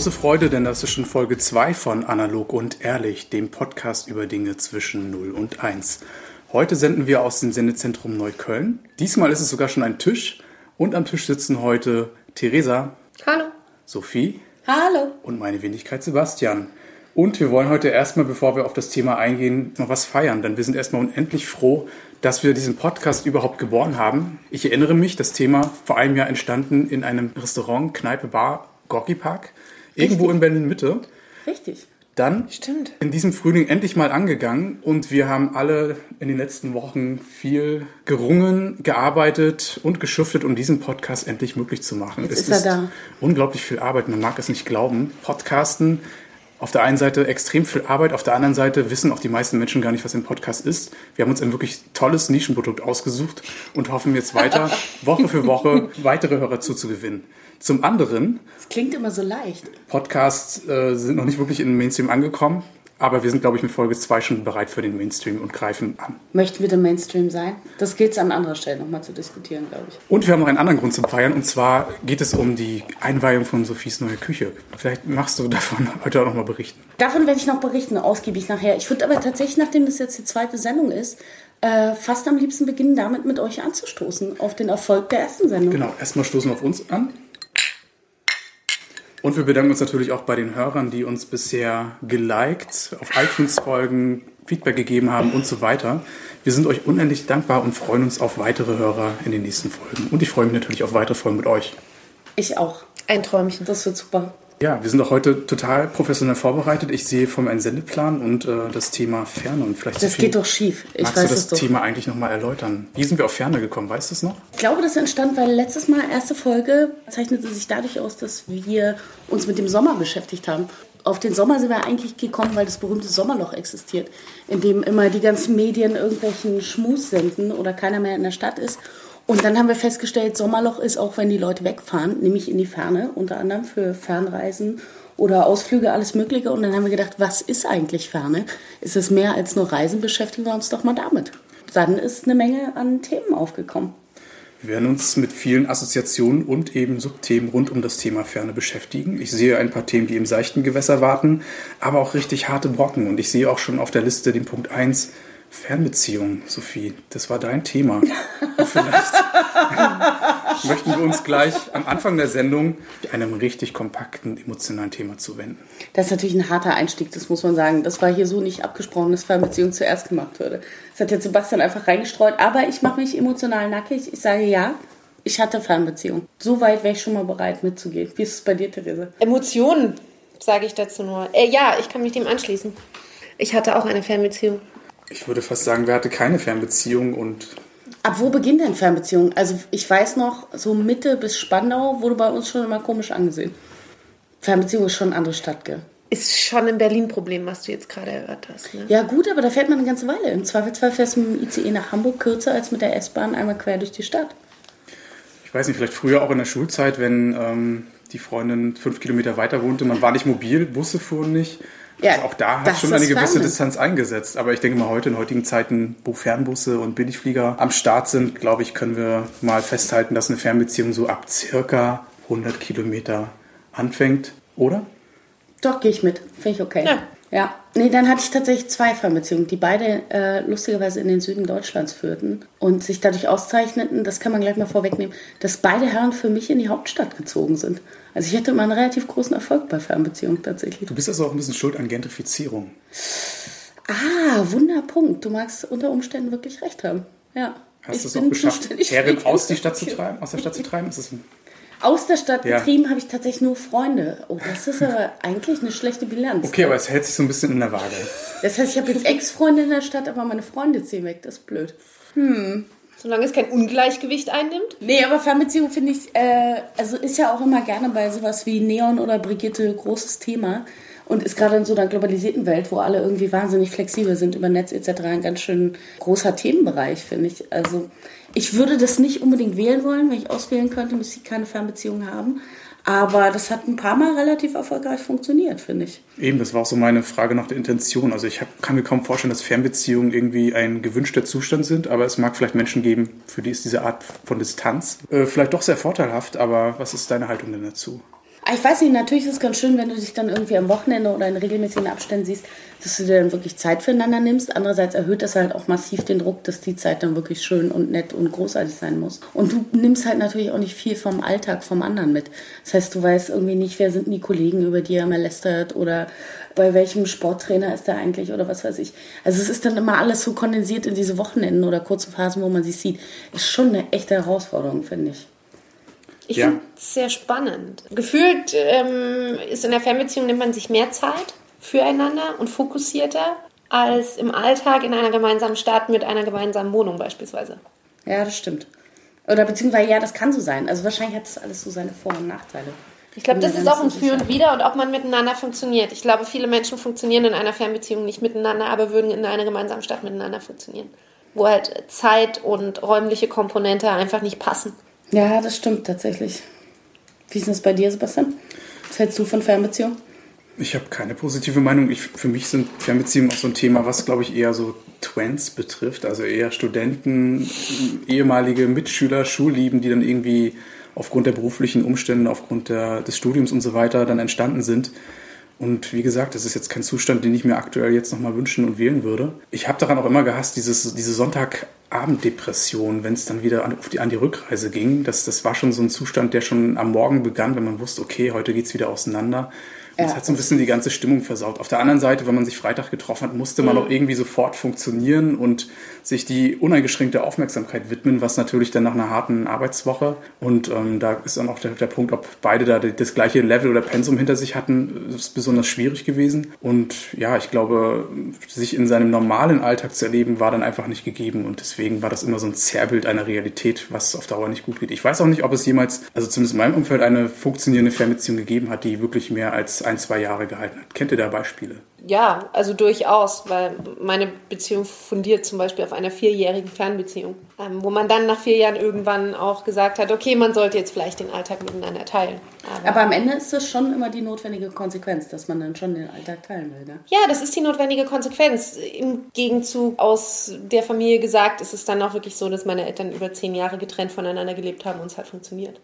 Große Freude, denn das ist schon Folge 2 von Analog und Ehrlich, dem Podcast über Dinge zwischen 0 und 1. Heute senden wir aus dem Sendezentrum Neukölln. Diesmal ist es sogar schon ein Tisch und am Tisch sitzen heute Theresa, Hallo. Sophie Hallo. und meine Wenigkeit Sebastian. Und wir wollen heute erstmal, bevor wir auf das Thema eingehen, noch was feiern, denn wir sind erstmal unendlich froh, dass wir diesen Podcast überhaupt geboren haben. Ich erinnere mich, das Thema vor einem Jahr entstanden in einem Restaurant, Kneipe, Bar, Gorki Park, irgendwo in Berlin Mitte. Richtig. Dann Stimmt. in diesem Frühling endlich mal angegangen und wir haben alle in den letzten Wochen viel gerungen, gearbeitet und geschuftet, um diesen Podcast endlich möglich zu machen. Jetzt es ist er da. unglaublich viel Arbeit, man mag es nicht glauben. Podcasten, auf der einen Seite extrem viel Arbeit, auf der anderen Seite wissen auch die meisten Menschen gar nicht, was ein Podcast ist. Wir haben uns ein wirklich tolles Nischenprodukt ausgesucht und hoffen jetzt weiter, Woche für Woche weitere Hörer zuzugewinnen. Zum anderen Es klingt immer so leicht. Podcasts äh, sind noch nicht wirklich in den Mainstream angekommen, aber wir sind, glaube ich, mit Folge 2 schon bereit für den Mainstream und greifen an. Möchten wir der Mainstream sein? Das gilt es an anderer Stelle nochmal zu diskutieren, glaube ich. Und wir haben noch einen anderen Grund zum Feiern, und zwar geht es um die Einweihung von Sophies neue Küche. Vielleicht machst du davon heute auch noch mal berichten. Davon werde ich noch berichten, ausgiebig nachher. Ich würde aber tatsächlich, nachdem das jetzt die zweite Sendung ist, äh, fast am liebsten beginnen, damit mit euch anzustoßen auf den Erfolg der ersten Sendung. Genau, erstmal stoßen wir auf uns an. Und wir bedanken uns natürlich auch bei den Hörern, die uns bisher geliked, auf iTunes folgen, Feedback gegeben haben und so weiter. Wir sind euch unendlich dankbar und freuen uns auf weitere Hörer in den nächsten Folgen. Und ich freue mich natürlich auf weitere Folgen mit euch. Ich auch. Ein Träumchen. Das wird super. Ja, wir sind auch heute total professionell vorbereitet. Ich sehe vor mir einen Sendeplan und äh, das Thema Ferne. Und vielleicht Das geht doch schief. Ich magst weiß du das doch. Thema eigentlich nochmal erläutern? Wie sind wir auf Ferne gekommen? Weißt du es noch? Ich glaube, das entstand, weil letztes Mal, erste Folge, zeichnete sich dadurch aus, dass wir uns mit dem Sommer beschäftigt haben. Auf den Sommer sind wir eigentlich gekommen, weil das berühmte Sommerloch existiert, in dem immer die ganzen Medien irgendwelchen Schmus senden oder keiner mehr in der Stadt ist. Und dann haben wir festgestellt, Sommerloch ist auch, wenn die Leute wegfahren, nämlich in die Ferne, unter anderem für Fernreisen oder Ausflüge, alles Mögliche. Und dann haben wir gedacht, was ist eigentlich Ferne? Ist es mehr als nur Reisen? Beschäftigen wir uns doch mal damit. Dann ist eine Menge an Themen aufgekommen. Wir werden uns mit vielen Assoziationen und eben Subthemen rund um das Thema Ferne beschäftigen. Ich sehe ein paar Themen, die im seichten Gewässer warten, aber auch richtig harte Brocken. Und ich sehe auch schon auf der Liste den Punkt 1, Fernbeziehung, Sophie. Das war dein Thema. Vielleicht möchten wir uns gleich am Anfang der Sendung einem richtig kompakten, emotionalen Thema zuwenden. Das ist natürlich ein harter Einstieg, das muss man sagen. Das war hier so nicht abgesprochen, dass Fernbeziehung zuerst gemacht würde. Das hat jetzt Sebastian einfach reingestreut. Aber ich mache mich emotional nackig. Ich sage ja, ich hatte Fernbeziehung. So weit wäre ich schon mal bereit mitzugehen. Wie ist es bei dir, Therese? Emotionen, sage ich dazu nur. Äh, ja, ich kann mich dem anschließen. Ich hatte auch eine Fernbeziehung. Ich würde fast sagen, wer hatte keine Fernbeziehung und Ab wo beginnt denn Fernbeziehung? Also ich weiß noch, so Mitte bis Spandau wurde bei uns schon immer komisch angesehen. Fernbeziehung ist schon eine andere Stadt, gell? Ist schon ein Berlin-Problem, was du jetzt gerade erhört hast. Ne? Ja gut, aber da fährt man eine ganze Weile. Im Zweifelsfall fährst du mit dem ICE nach Hamburg kürzer als mit der S-Bahn einmal quer durch die Stadt. ich weiß nicht, vielleicht früher auch in der Schulzeit, wenn ähm, die Freundin fünf Kilometer weiter wohnte, man war nicht mobil, Busse fuhren nicht. Ja, also auch da hat schon eine gewisse Ferne. Distanz eingesetzt. Aber ich denke mal, heute in heutigen Zeiten, wo Fernbusse und Billigflieger am Start sind, glaube ich, können wir mal festhalten, dass eine Fernbeziehung so ab circa 100 Kilometer anfängt, oder? Doch, gehe ich mit. Finde ich okay. Ja. Ja. Nee, dann hatte ich tatsächlich zwei Fernbeziehungen, die beide äh, lustigerweise in den Süden Deutschlands führten und sich dadurch auszeichneten, das kann man gleich mal vorwegnehmen, dass beide Herren für mich in die Hauptstadt gezogen sind. Also ich hatte immer einen relativ großen Erfolg bei Fernbeziehungen tatsächlich. Du bist also auch ein bisschen schuld an Gentrifizierung. Ah, Wunderpunkt. Du magst unter Umständen wirklich recht haben. Ja. Hast du es auch geschafft, Herren aus, die Stadt zu treiben, aus der Stadt zu treiben? Ist das ein Aus der Stadt Ja. getrieben habe ich tatsächlich nur Freunde. Oh, das ist aber eigentlich eine schlechte Bilanz. okay, aber es hält sich so ein bisschen in der Waage. Das heißt, ich habe jetzt Ex-Freunde in der Stadt, aber meine Freunde ziehen weg. Das ist blöd. Solange es kein Ungleichgewicht einnimmt. Nee, aber Fernbeziehung finde ich, äh, also ist ja auch immer gerne bei sowas wie Neon oder Brigitte großes Thema. Und ist gerade in so einer globalisierten Welt, wo alle irgendwie wahnsinnig flexibel sind über Netz etc., ein ganz schön großer Themenbereich, finde ich. Also ich würde das nicht unbedingt wählen wollen. Wenn ich auswählen könnte, müsste ich keine Fernbeziehung haben. Aber das hat ein paar Mal relativ erfolgreich funktioniert, finde ich. Eben, das war auch so meine Frage nach der Intention. Also ich hab, kann mir kaum vorstellen, dass Fernbeziehungen irgendwie ein gewünschter Zustand sind, aber es mag vielleicht Menschen geben, für die ist diese Art von Distanz äh, vielleicht doch sehr vorteilhaft. Aber was ist deine Haltung denn dazu? Ah, ich weiß nicht, natürlich ist es ganz schön, wenn du dich dann irgendwie am Wochenende oder in regelmäßigen Abständen siehst, dass du dir dann wirklich Zeit füreinander nimmst. Andererseits erhöht das halt auch massiv den Druck, dass die Zeit dann wirklich schön und nett und großartig sein muss. Und du nimmst halt natürlich auch nicht viel vom Alltag vom anderen mit. Das heißt, du weißt irgendwie nicht, wer sind die Kollegen, über die er mal lästert oder bei welchem Sporttrainer ist er eigentlich oder was weiß ich. Also es ist dann immer alles so kondensiert in diese Wochenenden oder kurzen Phasen, wo man sich sieht. Ist schon eine echte Herausforderung, finde ich. Ich ja. finde es sehr spannend. Gefühlt ähm, ist in der Fernbeziehung nimmt man sich mehr Zeit füreinander und fokussierter als im Alltag in einer gemeinsamen Stadt mit einer gemeinsamen Wohnung beispielsweise. Ja, das stimmt. Oder beziehungsweise, ja, das kann so sein. Also wahrscheinlich hat das alles so seine Vor- und Nachteile. Ich glaube, das ist auch ein Für und Wider und ob man miteinander funktioniert. Ich glaube, viele Menschen funktionieren in einer Fernbeziehung nicht miteinander, aber würden in einer gemeinsamen Stadt miteinander funktionieren. Wo halt Zeit und räumliche Komponente einfach nicht passen. Ja, das stimmt tatsächlich. Wie ist das bei dir, Sebastian? Was hältst du von Fernbeziehungen? Ich habe keine positive Meinung. Ich, für mich sind Fernbeziehungen auch so ein Thema, was, glaube ich, eher so Twents betrifft. Also eher Studenten, ehemalige Mitschüler, Schullieben, die dann irgendwie aufgrund der beruflichen Umstände, aufgrund der, des Studiums und so weiter dann entstanden sind. Und wie gesagt, das ist jetzt kein Zustand, den ich mir aktuell jetzt nochmal wünschen und wählen würde. Ich habe daran auch immer gehasst, dieses, diese Sonntagabenddepression, wenn es dann wieder an, die, an die Rückreise ging. Das, das war schon so ein Zustand, der schon am Morgen begann, wenn man wusste, okay, heute geht es wieder auseinander. Ja. Das hat so ein bisschen die ganze Stimmung versaut. Auf der anderen Seite, wenn man sich Freitag getroffen hat, musste man mhm. auch irgendwie sofort funktionieren und sich die uneingeschränkte Aufmerksamkeit widmen, was natürlich dann nach einer harten Arbeitswoche und ähm, da ist dann auch der, der, Punkt, ob beide da das gleiche Level oder Pensum hinter sich hatten, ist besonders schwierig gewesen. Und ja, ich glaube, sich in seinem normalen Alltag zu erleben, war dann einfach nicht gegeben und deswegen war das immer so ein Zerrbild einer Realität, was auf Dauer nicht gut geht. Ich weiß auch nicht, ob es jemals, also zumindest in meinem Umfeld, eine funktionierende Fernbeziehung gegeben hat, die wirklich mehr als ein, zwei Jahre gehalten hat. Kennt ihr da Beispiele? Ja, also durchaus, weil meine Beziehung fundiert zum Beispiel auf einer vierjährigen Fernbeziehung, ähm, wo man dann nach vier Jahren irgendwann auch gesagt hat, okay, man sollte jetzt vielleicht den Alltag miteinander teilen. Aber, Aber am Ende ist das schon immer die notwendige Konsequenz, dass man dann schon den Alltag teilen will. Ne? Ja, das ist die notwendige Konsequenz. Im Gegenzug aus der Familie gesagt, ist es dann auch wirklich so, dass meine Eltern über zehn Jahre getrennt voneinander gelebt haben und es hat funktioniert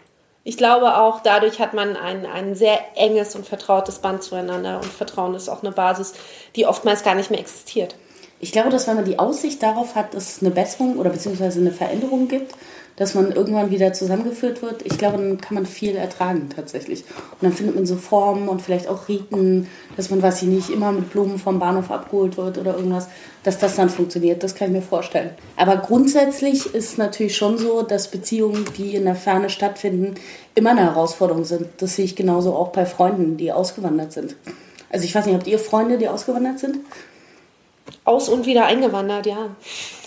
ich glaube auch, dadurch hat man ein, ein sehr enges und vertrautes Band zueinander und Vertrauen ist auch eine Basis, die oftmals gar nicht mehr existiert. Ich glaube, dass wenn man die Aussicht darauf hat, dass es eine Besserung oder beziehungsweise eine Veränderung gibt, dass man irgendwann wieder zusammengeführt wird, ich glaube, dann kann man viel ertragen tatsächlich. Und dann findet man so Formen und vielleicht auch Riten, dass man, weiß ich nicht, immer mit Blumen vom Bahnhof abgeholt wird oder irgendwas, dass das dann funktioniert. Das kann ich mir vorstellen. Aber grundsätzlich ist natürlich schon so, dass Beziehungen, die in der Ferne stattfinden, immer eine Herausforderung sind. Das sehe ich genauso auch bei Freunden, die ausgewandert sind. Also ich weiß nicht, habt ihr Freunde, die ausgewandert sind? Aus und wieder eingewandert, ja.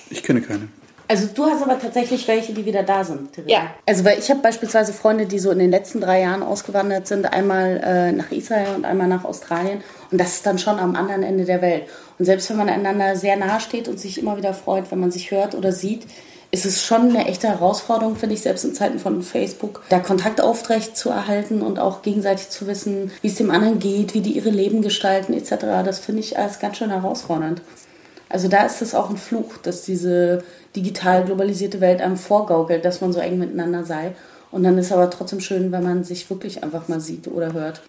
Ich kenne keine. Also du hast aber tatsächlich welche, die wieder da sind. Theresa. Ja. Also weil ich habe beispielsweise Freunde, die so in den letzten drei Jahren ausgewandert sind, einmal äh, nach Israel und einmal nach Australien. Und das ist dann schon am anderen Ende der Welt. Und selbst wenn man einander sehr nahe steht und sich immer wieder freut, wenn man sich hört oder sieht, ist es schon eine echte Herausforderung, finde ich, selbst in Zeiten von Facebook, da Kontakt aufrecht zu erhalten und auch gegenseitig zu wissen, wie es dem anderen geht, wie die ihre Leben gestalten etc. Das finde ich als ganz schön herausfordernd. Also da ist es auch ein Fluch, dass diese digital globalisierte Welt einem vorgaukelt, dass man so eng miteinander sei. Und dann ist aber trotzdem schön, wenn man sich wirklich einfach mal sieht oder hört.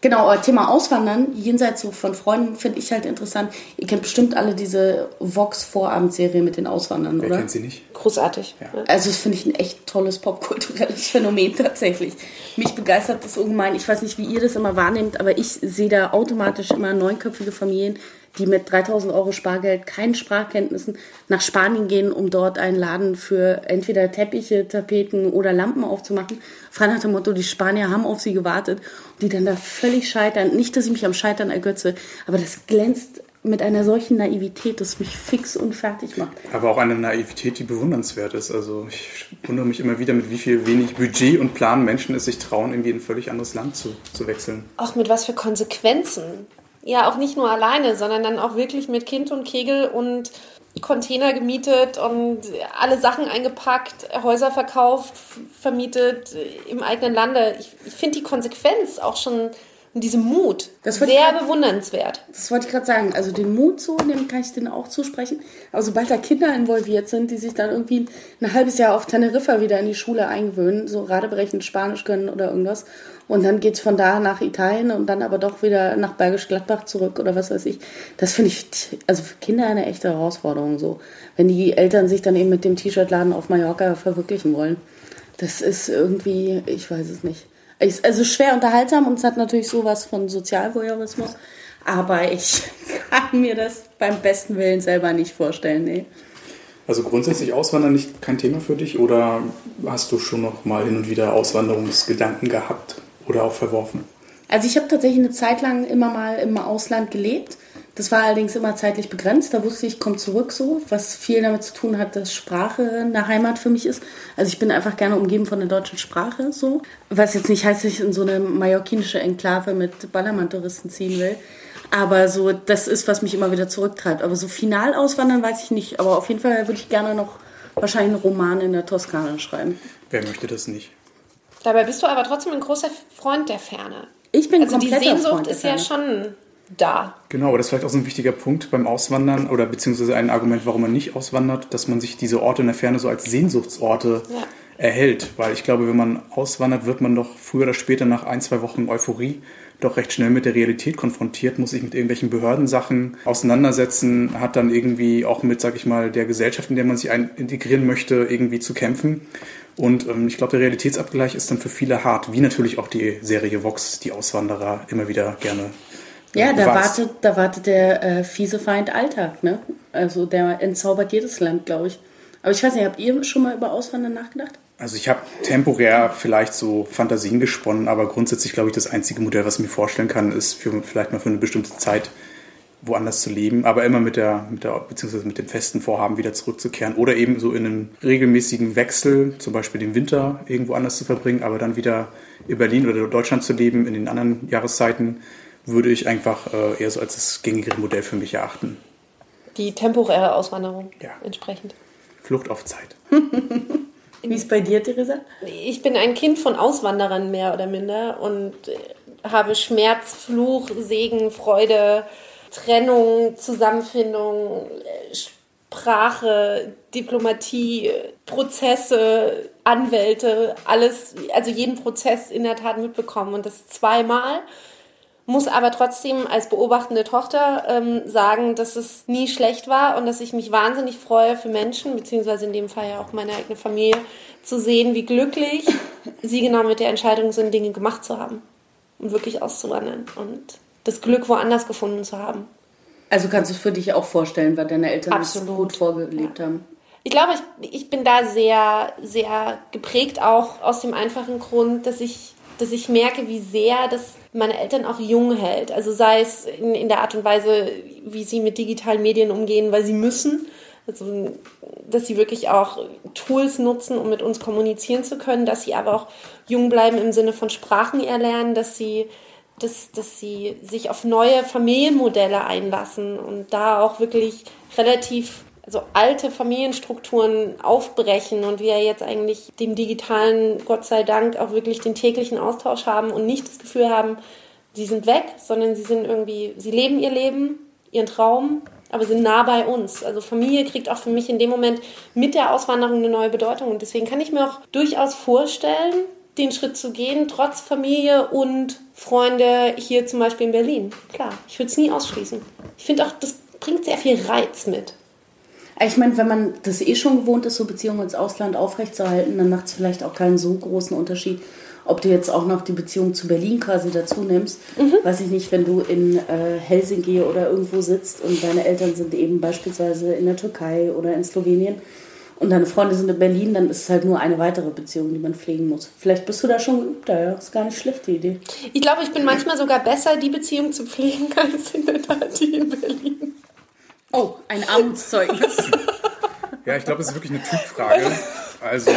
Genau, Thema Auswandern, jenseits so von Freunden, finde ich halt interessant. Ihr kennt bestimmt alle diese Vox-Vorabendserie mit den Auswandern, Wer oder? kennt sie nicht? Großartig. Ja. Also das finde ich ein echt tolles popkulturelles Phänomen tatsächlich. Mich begeistert das ungemein. Ich weiß nicht, wie ihr das immer wahrnehmt, aber ich sehe da automatisch immer neunköpfige Familien, die mit 3000 Euro Spargeld, keinen Sprachkenntnissen nach Spanien gehen, um dort einen Laden für entweder Teppiche, Tapeten oder Lampen aufzumachen. Frei nach dem Motto, die Spanier haben auf sie gewartet, die dann da völlig scheitern. Nicht, dass ich mich am Scheitern ergötze, aber das glänzt mit einer solchen Naivität, das mich fix und fertig macht. Aber auch eine Naivität, die bewundernswert ist. Also ich wundere mich immer wieder, mit wie viel wenig Budget und Plan Menschen es sich trauen, irgendwie in ein völlig anderes Land zu, zu wechseln. Auch mit was für Konsequenzen. Ja, auch nicht nur alleine, sondern dann auch wirklich mit Kind und Kegel und Container gemietet und alle Sachen eingepackt, Häuser verkauft, vermietet im eigenen Lande. Ich, ich finde die Konsequenz auch schon und diesem Mut sehr bewundernswert. Das wollte ich gerade sagen. Also den Mut so, dem kann ich denen auch zusprechen. Aber sobald da Kinder involviert sind, die sich dann irgendwie ein halbes Jahr auf Teneriffa wieder in die Schule eingewöhnen, so radeberechnet Spanisch können oder irgendwas, und dann geht es von da nach Italien und dann aber doch wieder nach Bergisch Gladbach zurück oder was weiß ich. Das finde ich also für Kinder eine echte Herausforderung so. Wenn die Eltern sich dann eben mit dem T-Shirt-Laden auf Mallorca verwirklichen wollen. Das ist irgendwie, ich weiß es nicht. Also schwer unterhaltsam und es hat natürlich sowas von Sozialvoyeurismus. Aber ich kann mir das beim besten Willen selber nicht vorstellen. Nee. Also grundsätzlich Auswandern nicht kein Thema für dich oder hast du schon noch mal hin und wieder Auswanderungsgedanken gehabt oder auch verworfen? Also ich habe tatsächlich eine Zeit lang immer mal im Ausland gelebt das war allerdings immer zeitlich begrenzt. Da wusste ich, ich komme zurück so, was viel damit zu tun hat, dass Sprache eine Heimat für mich ist. Also ich bin einfach gerne umgeben von der deutschen Sprache so. Was jetzt nicht heißt, dass ich in so eine mallorquinische Enklave mit Ballermann-Touristen ziehen will. Aber so, das ist, was mich immer wieder zurücktreibt. Aber so final auswandern weiß ich nicht. Aber auf jeden Fall würde ich gerne noch wahrscheinlich einen Roman in der Toskana schreiben. Wer möchte das nicht? Dabei bist du aber trotzdem ein großer Freund der Ferne. Ich bin also die Sehnsucht ist ja schon da. Genau, aber das ist vielleicht auch so ein wichtiger Punkt beim Auswandern oder beziehungsweise ein Argument, warum man nicht auswandert, dass man sich diese Orte in der Ferne so als Sehnsuchtsorte ja. erhält. Weil ich glaube, wenn man auswandert, wird man doch früher oder später nach ein, zwei Wochen Euphorie doch recht schnell mit der Realität konfrontiert, muss sich mit irgendwelchen Behördensachen auseinandersetzen, hat dann irgendwie auch mit, sag ich mal, der Gesellschaft, in der man sich integrieren möchte, irgendwie zu kämpfen. Und ähm, ich glaube, der Realitätsabgleich ist dann für viele hart, wie natürlich auch die Serie Vox, die Auswanderer immer wieder gerne ja, da wartet, da wartet der äh, fiese Feind Alltag, ne? Also der entzaubert jedes Land, glaube ich. Aber ich weiß nicht, habt ihr schon mal über Auswandern nachgedacht? Also ich habe temporär vielleicht so Fantasien gesponnen, aber grundsätzlich glaube ich, das einzige Modell, was ich mir vorstellen kann, ist für, vielleicht mal für eine bestimmte Zeit woanders zu leben, aber immer mit der, mit der, beziehungsweise mit dem festen Vorhaben wieder zurückzukehren oder eben so in einem regelmäßigen Wechsel, zum Beispiel den Winter irgendwo anders zu verbringen, aber dann wieder in Berlin oder Deutschland zu leben in den anderen Jahreszeiten würde ich einfach äh, eher so als das gängigere Modell für mich erachten. Die temporäre Auswanderung ja. entsprechend. Flucht auf Zeit. Wie ist bei dir, Theresa? Ich bin ein Kind von Auswanderern mehr oder minder und habe Schmerz, Fluch, Segen, Freude, Trennung, Zusammenfindung, Sprache, Diplomatie, Prozesse, Anwälte, alles, also jeden Prozess in der Tat mitbekommen. Und das zweimal. Muss aber trotzdem als beobachtende Tochter ähm, sagen, dass es nie schlecht war und dass ich mich wahnsinnig freue für Menschen, beziehungsweise in dem Fall ja auch meine eigene Familie, zu sehen, wie glücklich sie genau mit der Entscheidung sind, Dinge gemacht zu haben und wirklich auszuwandern. Und das Glück woanders gefunden zu haben. Also kannst du es für dich auch vorstellen, weil deine Eltern Absolut. gut vorgelebt ja. haben? Ich glaube, ich, ich bin da sehr, sehr geprägt auch aus dem einfachen Grund, dass ich, dass ich merke, wie sehr das meine Eltern auch jung hält. Also sei es in, in der Art und Weise, wie sie mit digitalen Medien umgehen, weil sie müssen. Also, dass sie wirklich auch Tools nutzen, um mit uns kommunizieren zu können, dass sie aber auch jung bleiben im Sinne von Sprachen erlernen, dass sie, dass, dass sie sich auf neue Familienmodelle einlassen und da auch wirklich relativ also alte Familienstrukturen aufbrechen und wir jetzt eigentlich dem digitalen, Gott sei Dank, auch wirklich den täglichen Austausch haben und nicht das Gefühl haben, sie sind weg, sondern sie sind irgendwie, sie leben ihr Leben, ihren Traum, aber sind nah bei uns. Also Familie kriegt auch für mich in dem Moment mit der Auswanderung eine neue Bedeutung und deswegen kann ich mir auch durchaus vorstellen, den Schritt zu gehen, trotz Familie und Freunde hier zum Beispiel in Berlin. Klar, ich würde es nie ausschließen. Ich finde auch, das bringt sehr viel Reiz mit. Ich meine, wenn man das eh schon gewohnt ist, so Beziehungen ins Ausland aufrechtzuerhalten, dann macht es vielleicht auch keinen so großen Unterschied, ob du jetzt auch noch die Beziehung zu Berlin quasi dazu nimmst. Mhm. Weiß ich nicht, wenn du in äh, Helsinki oder irgendwo sitzt und deine Eltern sind eben beispielsweise in der Türkei oder in Slowenien und deine Freunde sind in Berlin, dann ist es halt nur eine weitere Beziehung, die man pflegen muss. Vielleicht bist du da schon geübter, ja. Ist gar nicht schlecht, die Idee. Ich glaube, ich bin manchmal sogar besser, die Beziehung zu pflegen, als in der Tat die in Berlin. Oh, ein Armutszeugnis. ja, ich glaube, es ist wirklich eine Typfrage. Also,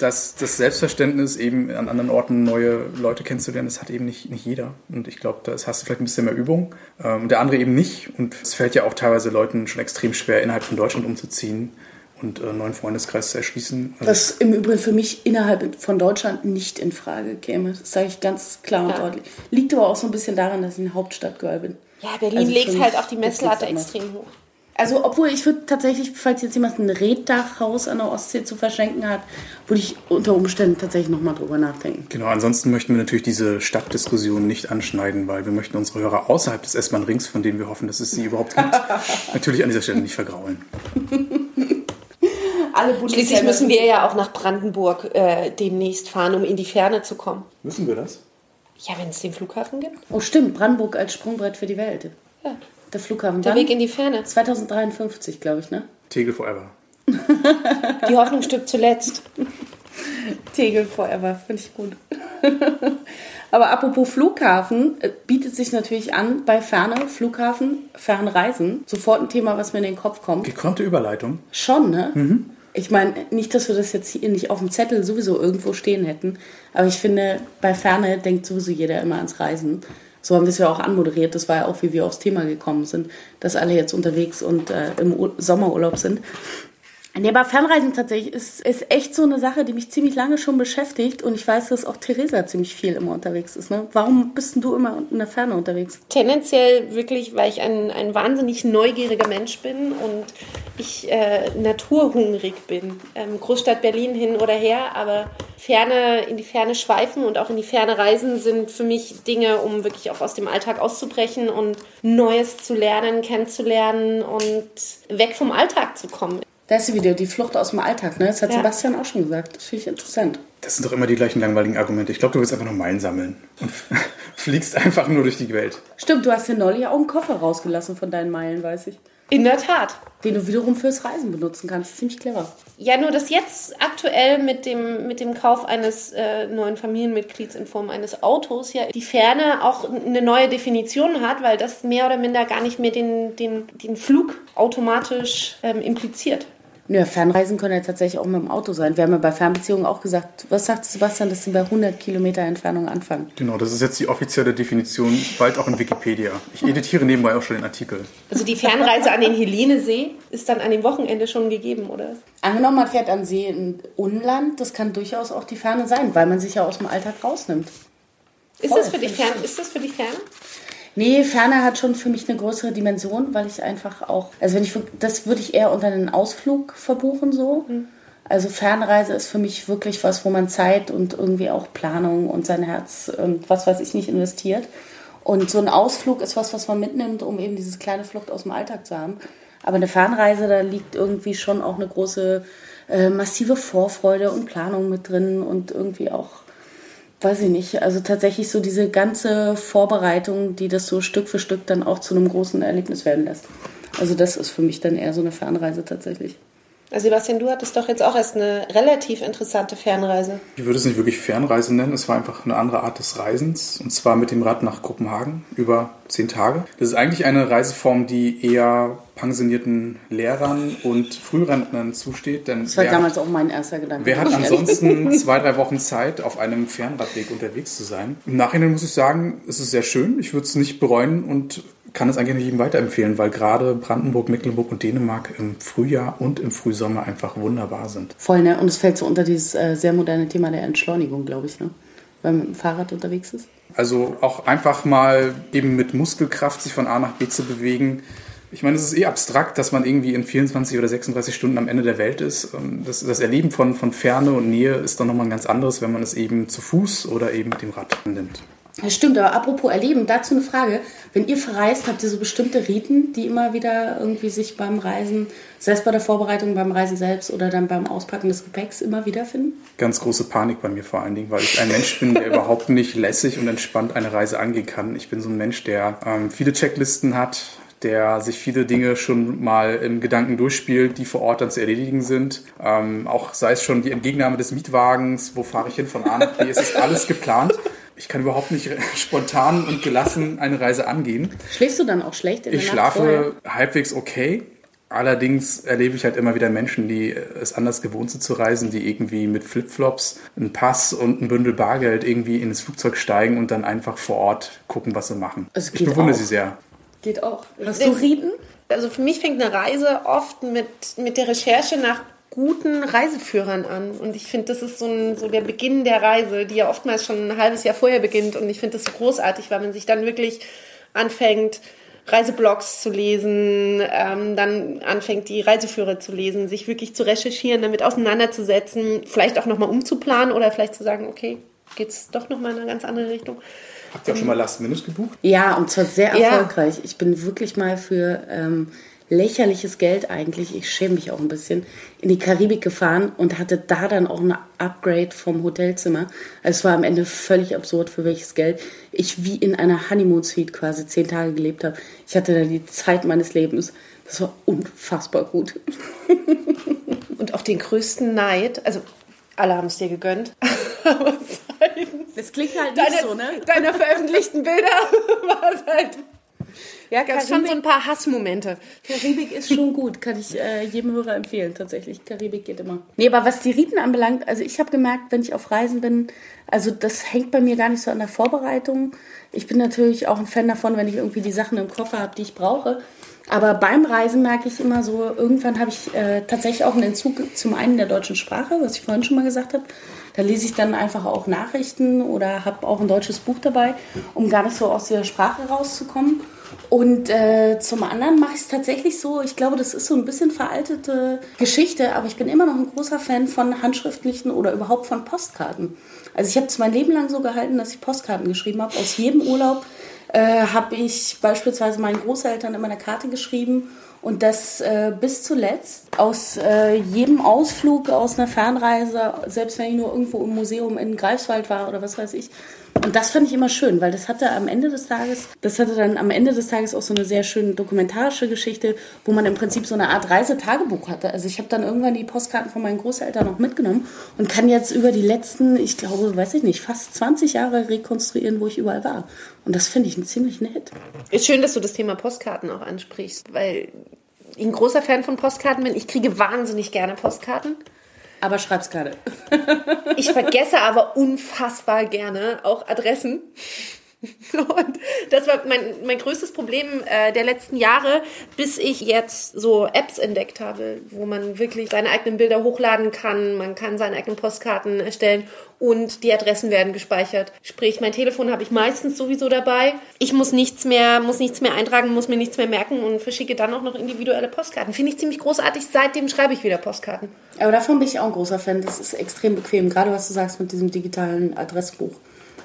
dass das Selbstverständnis eben an anderen Orten neue Leute kennenzulernen, das hat eben nicht, nicht jeder. Und ich glaube, da hast du vielleicht ein bisschen mehr Übung. Ähm, und der andere eben nicht. Und es fällt ja auch teilweise Leuten schon extrem schwer, innerhalb von Deutschland umzuziehen und einen äh, neuen Freundeskreis zu erschließen. Also Was im Übrigen für mich innerhalb von Deutschland nicht in Frage käme. Das sage ich ganz klar und ja. deutlich. Liegt aber auch so ein bisschen daran, dass ich ein Hauptstadtgirl bin. Ja, Berlin also legt halt auch die Messlatte extrem hoch. Also, obwohl ich würde tatsächlich, falls jetzt jemand ein Reddachhaus an der Ostsee zu verschenken hat, würde ich unter Umständen tatsächlich nochmal drüber nachdenken. Genau, ansonsten möchten wir natürlich diese Stadtdiskussion nicht anschneiden, weil wir möchten unsere Hörer außerhalb des S-Bahn-Rings, von denen wir hoffen, dass es sie überhaupt gibt, natürlich an dieser Stelle nicht vergraulen. Alle Schließlich müssen wir ja auch nach Brandenburg äh, demnächst fahren, um in die Ferne zu kommen. Müssen wir das? Ja, wenn es den Flughafen gibt. Oh, stimmt. Brandenburg als Sprungbrett für die Welt. Ja. Der Flughafen. Der Weg in die Ferne. 2053, glaube ich, ne? Tegel forever. die Hoffnung stirbt zuletzt. Tegel forever, finde ich gut. Aber apropos Flughafen, äh, bietet sich natürlich an bei Ferne, Flughafen, Fernreisen. Sofort ein Thema, was mir in den Kopf kommt. Gekonnte Überleitung. Schon, ne? Mhm. Ich meine, nicht, dass wir das jetzt hier nicht auf dem Zettel sowieso irgendwo stehen hätten, aber ich finde, bei Ferne denkt sowieso jeder immer ans Reisen. So haben wir es ja auch anmoderiert. Das war ja auch, wie wir aufs Thema gekommen sind, dass alle jetzt unterwegs und äh, im Ur Sommerurlaub sind. Nee, aber Fernreisen tatsächlich ist, ist echt so eine Sache, die mich ziemlich lange schon beschäftigt. Und ich weiß, dass auch Theresa ziemlich viel immer unterwegs ist. Ne? Warum bist du immer in der Ferne unterwegs? Tendenziell wirklich, weil ich ein, ein wahnsinnig neugieriger Mensch bin und ich äh, naturhungrig bin. Ähm, Großstadt Berlin hin oder her, aber Ferne, in die Ferne schweifen und auch in die Ferne reisen sind für mich Dinge, um wirklich auch aus dem Alltag auszubrechen und Neues zu lernen, kennenzulernen und weg vom Alltag zu kommen. Da ist sie wieder, die Flucht aus dem Alltag. Ne? Das hat ja. Sebastian auch schon gesagt. Das finde ich interessant. Das sind doch immer die gleichen langweiligen Argumente. Ich glaube, du willst einfach nur Meilen sammeln und fliegst einfach nur durch die Welt. Stimmt, du hast ja neulich auch einen Koffer rausgelassen von deinen Meilen, weiß ich. In der Tat. Den du wiederum fürs Reisen benutzen kannst. Ziemlich clever. Ja, nur dass jetzt aktuell mit dem, mit dem Kauf eines äh, neuen Familienmitglieds in Form eines Autos ja die Ferne auch eine neue Definition hat, weil das mehr oder minder gar nicht mehr den, den, den Flug automatisch ähm, impliziert. Ja, Fernreisen können ja tatsächlich auch mit dem Auto sein. Wir haben ja bei Fernbeziehungen auch gesagt, was sagt Sebastian, dass sie bei 100 Kilometer Entfernung anfangen? Genau, das ist jetzt die offizielle Definition, bald auch in Wikipedia. Ich editiere nebenbei auch schon den Artikel. Also die Fernreise an den Helenesee ist dann an dem Wochenende schon gegeben, oder? Angenommen, man fährt an See in Unland, das kann durchaus auch die Ferne sein, weil man sich ja aus dem Alltag rausnimmt. Ist das für dich fern? Ist das für dich fern? Nee, Ferne hat schon für mich eine größere Dimension, weil ich einfach auch, also wenn ich, das würde ich eher unter einen Ausflug verbuchen so. Mhm. Also Fernreise ist für mich wirklich was, wo man Zeit und irgendwie auch Planung und sein Herz und was weiß ich nicht investiert. Und so ein Ausflug ist was, was man mitnimmt, um eben diese kleine Flucht aus dem Alltag zu haben. Aber eine Fernreise, da liegt irgendwie schon auch eine große, äh, massive Vorfreude und Planung mit drin und irgendwie auch weiß ich nicht, also tatsächlich so diese ganze Vorbereitung, die das so Stück für Stück dann auch zu einem großen Erlebnis werden lässt. Also das ist für mich dann eher so eine Fernreise tatsächlich. Also Sebastian, du hattest doch jetzt auch erst eine relativ interessante Fernreise. Ich würde es nicht wirklich Fernreise nennen, es war einfach eine andere Art des Reisens und zwar mit dem Rad nach Kopenhagen über zehn Tage. Das ist eigentlich eine Reiseform, die eher pensionierten Lehrern und Frührentnern zusteht. Denn das war damals auch mein erster Gedanke. Wer hat ansonsten zwei, drei Wochen Zeit, auf einem Fernradweg unterwegs zu sein? Im Nachhinein muss ich sagen, es ist sehr schön. Ich würde es nicht bereuen und kann es eigentlich nicht jedem weiterempfehlen, weil gerade Brandenburg, Mecklenburg und Dänemark im Frühjahr und im Frühsommer einfach wunderbar sind. Voll, ne? Und es fällt so unter dieses äh, sehr moderne Thema der Entschleunigung, glaube ich, ne? Wenn man mit dem Fahrrad unterwegs ist. Also auch einfach mal eben mit Muskelkraft sich von A nach B zu bewegen. Ich meine, es ist eh abstrakt, dass man irgendwie in 24 oder 36 Stunden am Ende der Welt ist. Das, das Erleben von, von Ferne und Nähe ist dann nochmal ein ganz anderes, wenn man es eben zu Fuß oder eben mit dem Rad nimmt. Das stimmt, aber apropos Erleben, dazu eine Frage. Wenn ihr verreist, habt ihr so bestimmte Riten, die immer wieder irgendwie sich beim Reisen, sei es bei der Vorbereitung, beim Reisen selbst oder dann beim Auspacken des Gepäcks immer wiederfinden? Ganz große Panik bei mir vor allen Dingen, weil ich ein Mensch bin, der überhaupt nicht lässig und entspannt eine Reise angehen kann. Ich bin so ein Mensch, der ähm, viele Checklisten hat, der sich viele Dinge schon mal im Gedanken durchspielt, die vor Ort dann zu erledigen sind. Ähm, auch sei es schon die Entgegennahme des Mietwagens, wo fahre ich hin von A nach B, es ist alles geplant Ich kann überhaupt nicht spontan und gelassen eine Reise angehen. Schläfst du dann auch schlecht in der Ich Nacht schlafe vorher? halbwegs okay. Allerdings erlebe ich halt immer wieder Menschen, die es anders gewohnt sind zu reisen, die irgendwie mit Flipflops, einen Pass und ein Bündel Bargeld irgendwie ins Flugzeug steigen und dann einfach vor Ort gucken, was sie machen. Ich bewundere auch. sie sehr. Geht auch. Hast du Rieden? Also für mich fängt eine Reise oft mit, mit der Recherche nach guten Reiseführern an. Und ich finde, das ist so, ein, so der Beginn der Reise, die ja oftmals schon ein halbes Jahr vorher beginnt. Und ich finde das so großartig, weil man sich dann wirklich anfängt, Reiseblogs zu lesen, ähm, dann anfängt, die Reiseführer zu lesen, sich wirklich zu recherchieren, damit auseinanderzusetzen, vielleicht auch nochmal umzuplanen oder vielleicht zu sagen, okay, geht's doch nochmal in eine ganz andere Richtung. Habt ihr auch schon mal Last Minute gebucht? Ja, und zwar sehr Ja. erfolgreich. Ich bin wirklich mal für ähm, lächerliches Geld eigentlich, ich schäme mich auch ein bisschen, in die Karibik gefahren und hatte da dann auch ein Upgrade vom Hotelzimmer. Also es war am Ende völlig absurd, für welches Geld ich wie in einer Honeymoon-Suite quasi zehn Tage gelebt habe. Ich hatte da die Zeit meines Lebens. Das war unfassbar gut. Und auch den größten Neid, also alle haben es dir gegönnt, aber seitens Das klingt halt deiner, ne? deiner veröffentlichten Bilder war es halt, Ja, gab schon so ein paar Hassmomente. Karibik ist schon gut, kann ich äh, jedem Hörer empfehlen, tatsächlich. Karibik geht immer. Nee, aber was die Riten anbelangt, also ich habe gemerkt, wenn ich auf Reisen bin, also das hängt bei mir gar nicht so an der Vorbereitung. Ich bin natürlich auch ein Fan davon, wenn ich irgendwie die Sachen im Koffer habe, die ich brauche. Aber beim Reisen merke ich immer so, irgendwann habe ich äh, tatsächlich auch einen Entzug zum einen der deutschen Sprache, was ich vorhin schon mal gesagt habe. Da lese ich dann einfach auch Nachrichten oder habe auch ein deutsches Buch dabei, um gar nicht so aus der Sprache rauszukommen. Und äh, zum anderen mache ich es tatsächlich so, ich glaube, das ist so ein bisschen veraltete Geschichte, aber ich bin immer noch ein großer Fan von handschriftlichen oder überhaupt von Postkarten. Also ich habe es mein Leben lang so gehalten, dass ich Postkarten geschrieben habe. Aus jedem Urlaub äh, habe ich beispielsweise meinen Großeltern immer eine Karte geschrieben und das äh, bis zuletzt aus äh, jedem Ausflug, aus einer Fernreise, selbst wenn ich nur irgendwo im Museum in Greifswald war oder was weiß ich. Und das fand ich immer schön, weil das hatte am Ende des Tages, das hatte dann am Ende des Tages auch so eine sehr schöne dokumentarische Geschichte, wo man im Prinzip so eine Art Reisetagebuch hatte. Also ich habe dann irgendwann die Postkarten von meinen Großeltern noch mitgenommen und kann jetzt über die letzten, ich glaube, weiß ich nicht, fast 20 Jahre rekonstruieren, wo ich überall war. Und das finde ich ziemlich nett. Ist schön, dass du das Thema Postkarten auch ansprichst, weil ein großer Fan von Postkarten bin. Ich kriege wahnsinnig gerne Postkarten. Aber schreib's gerade. Ich vergesse aber unfassbar gerne auch Adressen. Und das war mein, mein größtes Problem äh, der letzten Jahre, bis ich jetzt so Apps entdeckt habe, wo man wirklich seine eigenen Bilder hochladen kann, man kann seine eigenen Postkarten erstellen und die Adressen werden gespeichert. Sprich, mein Telefon habe ich meistens sowieso dabei. Ich muss nichts mehr, muss nichts mehr eintragen, muss mir nichts mehr merken und verschicke dann auch noch individuelle Postkarten. Finde ich ziemlich großartig. Seitdem schreibe ich wieder Postkarten. Aber davon bin ich auch ein großer Fan. Das ist extrem bequem, gerade was du sagst mit diesem digitalen Adressbuch.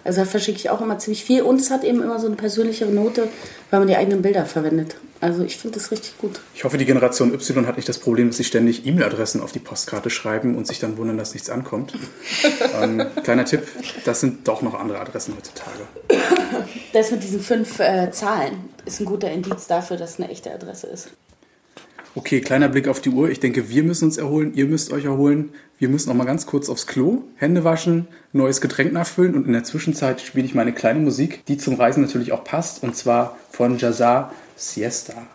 Also da verschicke ich auch immer ziemlich viel und es hat eben immer so eine persönlichere Note, weil man die eigenen Bilder verwendet. Also ich finde das richtig gut. Ich hoffe, die Generation Y hat nicht das Problem, dass sie ständig E-Mail-Adressen auf die Postkarte schreiben und sich dann wundern, dass nichts ankommt. ähm, kleiner Tipp, das sind doch noch andere Adressen heutzutage. Das mit diesen fünf äh, Zahlen ist ein guter Indiz dafür, dass es eine echte Adresse ist. Okay, kleiner Blick auf die Uhr. Ich denke, wir müssen uns erholen, ihr müsst euch erholen. Wir müssen noch mal ganz kurz aufs Klo, Hände waschen, neues Getränk nachfüllen und in der Zwischenzeit spiele ich meine kleine Musik, die zum Reisen natürlich auch passt, und zwar von Jazar Siesta.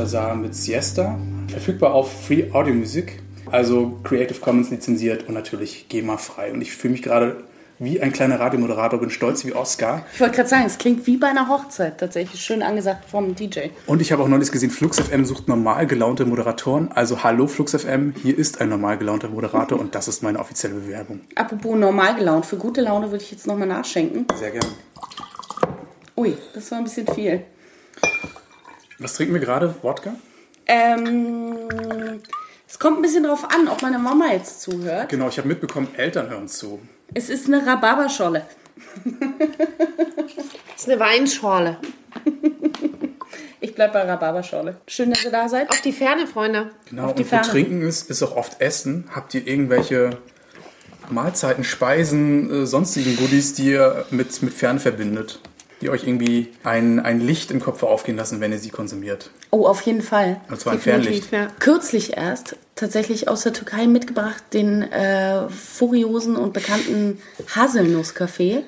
Jazar mit Siesta. Verfügbar auf Free Audio Music. Also Creative Commons lizenziert und natürlich GEMA-frei. Und ich fühle mich gerade wie ein kleiner Radiomoderator, bin stolz wie Oscar. Ich wollte gerade sagen, es klingt wie bei einer Hochzeit tatsächlich. Schön angesagt vom DJ. Und ich habe auch neulich gesehen, Flux FM sucht normal gelaunte Moderatoren. Also hallo Flux FM, hier ist ein normal gelaunter Moderator und das ist meine offizielle Bewerbung. Apropos normal gelaunt, für gute Laune würde ich jetzt nochmal nachschenken. Sehr gerne. Ui, das war ein bisschen viel. Was trinken wir gerade? Wodka? Ähm, es kommt ein bisschen drauf an, ob meine Mama jetzt zuhört. Genau, ich habe mitbekommen, Eltern hören zu. Es ist eine Rhabarberscholle. Das ist eine Weinschorle. Ich bleibe bei Rhabarberscholle. Schön, dass ihr da seid. Auf die Ferne, Freunde. Genau, Auf die und Ferne. Trinken ist, ist auch oft Essen. Habt ihr irgendwelche Mahlzeiten, Speisen, äh, sonstigen Goodies, die ihr mit, mit Fern verbindet? Die euch irgendwie ein, ein Licht im Kopf aufgehen lassen, wenn ihr sie konsumiert? Oh, auf jeden Fall. Und zwar ein Definitiv, Fernlicht. ja. Kürzlich erst tatsächlich aus der Türkei mitgebracht den äh, furiosen und bekannten Haselnusskaffee.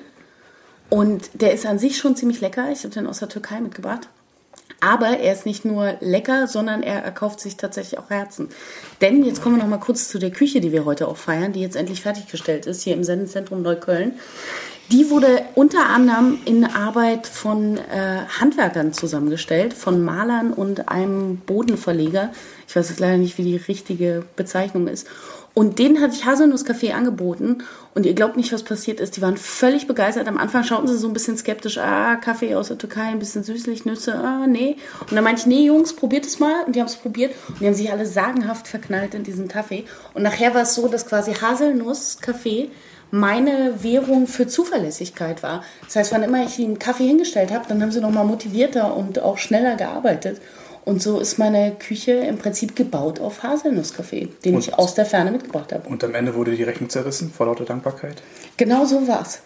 Und der ist an sich schon ziemlich lecker. Ich habe den aus der Türkei mitgebracht. Aber er ist nicht nur lecker, sondern er erkauft sich tatsächlich auch Herzen. Denn jetzt kommen wir noch mal kurz zu der Küche, die wir heute auch feiern, die jetzt endlich fertiggestellt ist, hier im Sendezentrum Neukölln. Die wurde unter anderem in Arbeit von äh, Handwerkern zusammengestellt, von Malern und einem Bodenverleger. Ich weiß jetzt leider nicht, wie die richtige Bezeichnung ist. Und denen hatte ich Haselnusskaffee angeboten und ihr glaubt nicht, was passiert ist. Die waren völlig begeistert. Am Anfang schauten sie so ein bisschen skeptisch, ah, Kaffee aus der Türkei, ein bisschen süßlich, Nüsse, ah, nee. Und dann meinte ich, nee, Jungs, probiert es mal. Und die haben es probiert und die haben sich alle sagenhaft verknallt in diesen Kaffee. Und nachher war es so, dass quasi Haselnusskaffee meine Währung für Zuverlässigkeit war. Das heißt, wann immer ich ihnen Kaffee hingestellt habe, dann haben sie nochmal motivierter und auch schneller gearbeitet. Und so ist meine Küche im Prinzip gebaut auf Haselnusskaffee, den ich aus der Ferne mitgebracht habe. Und am Ende wurde die Rechnung zerrissen, vor lauter Dankbarkeit. Genau so war's.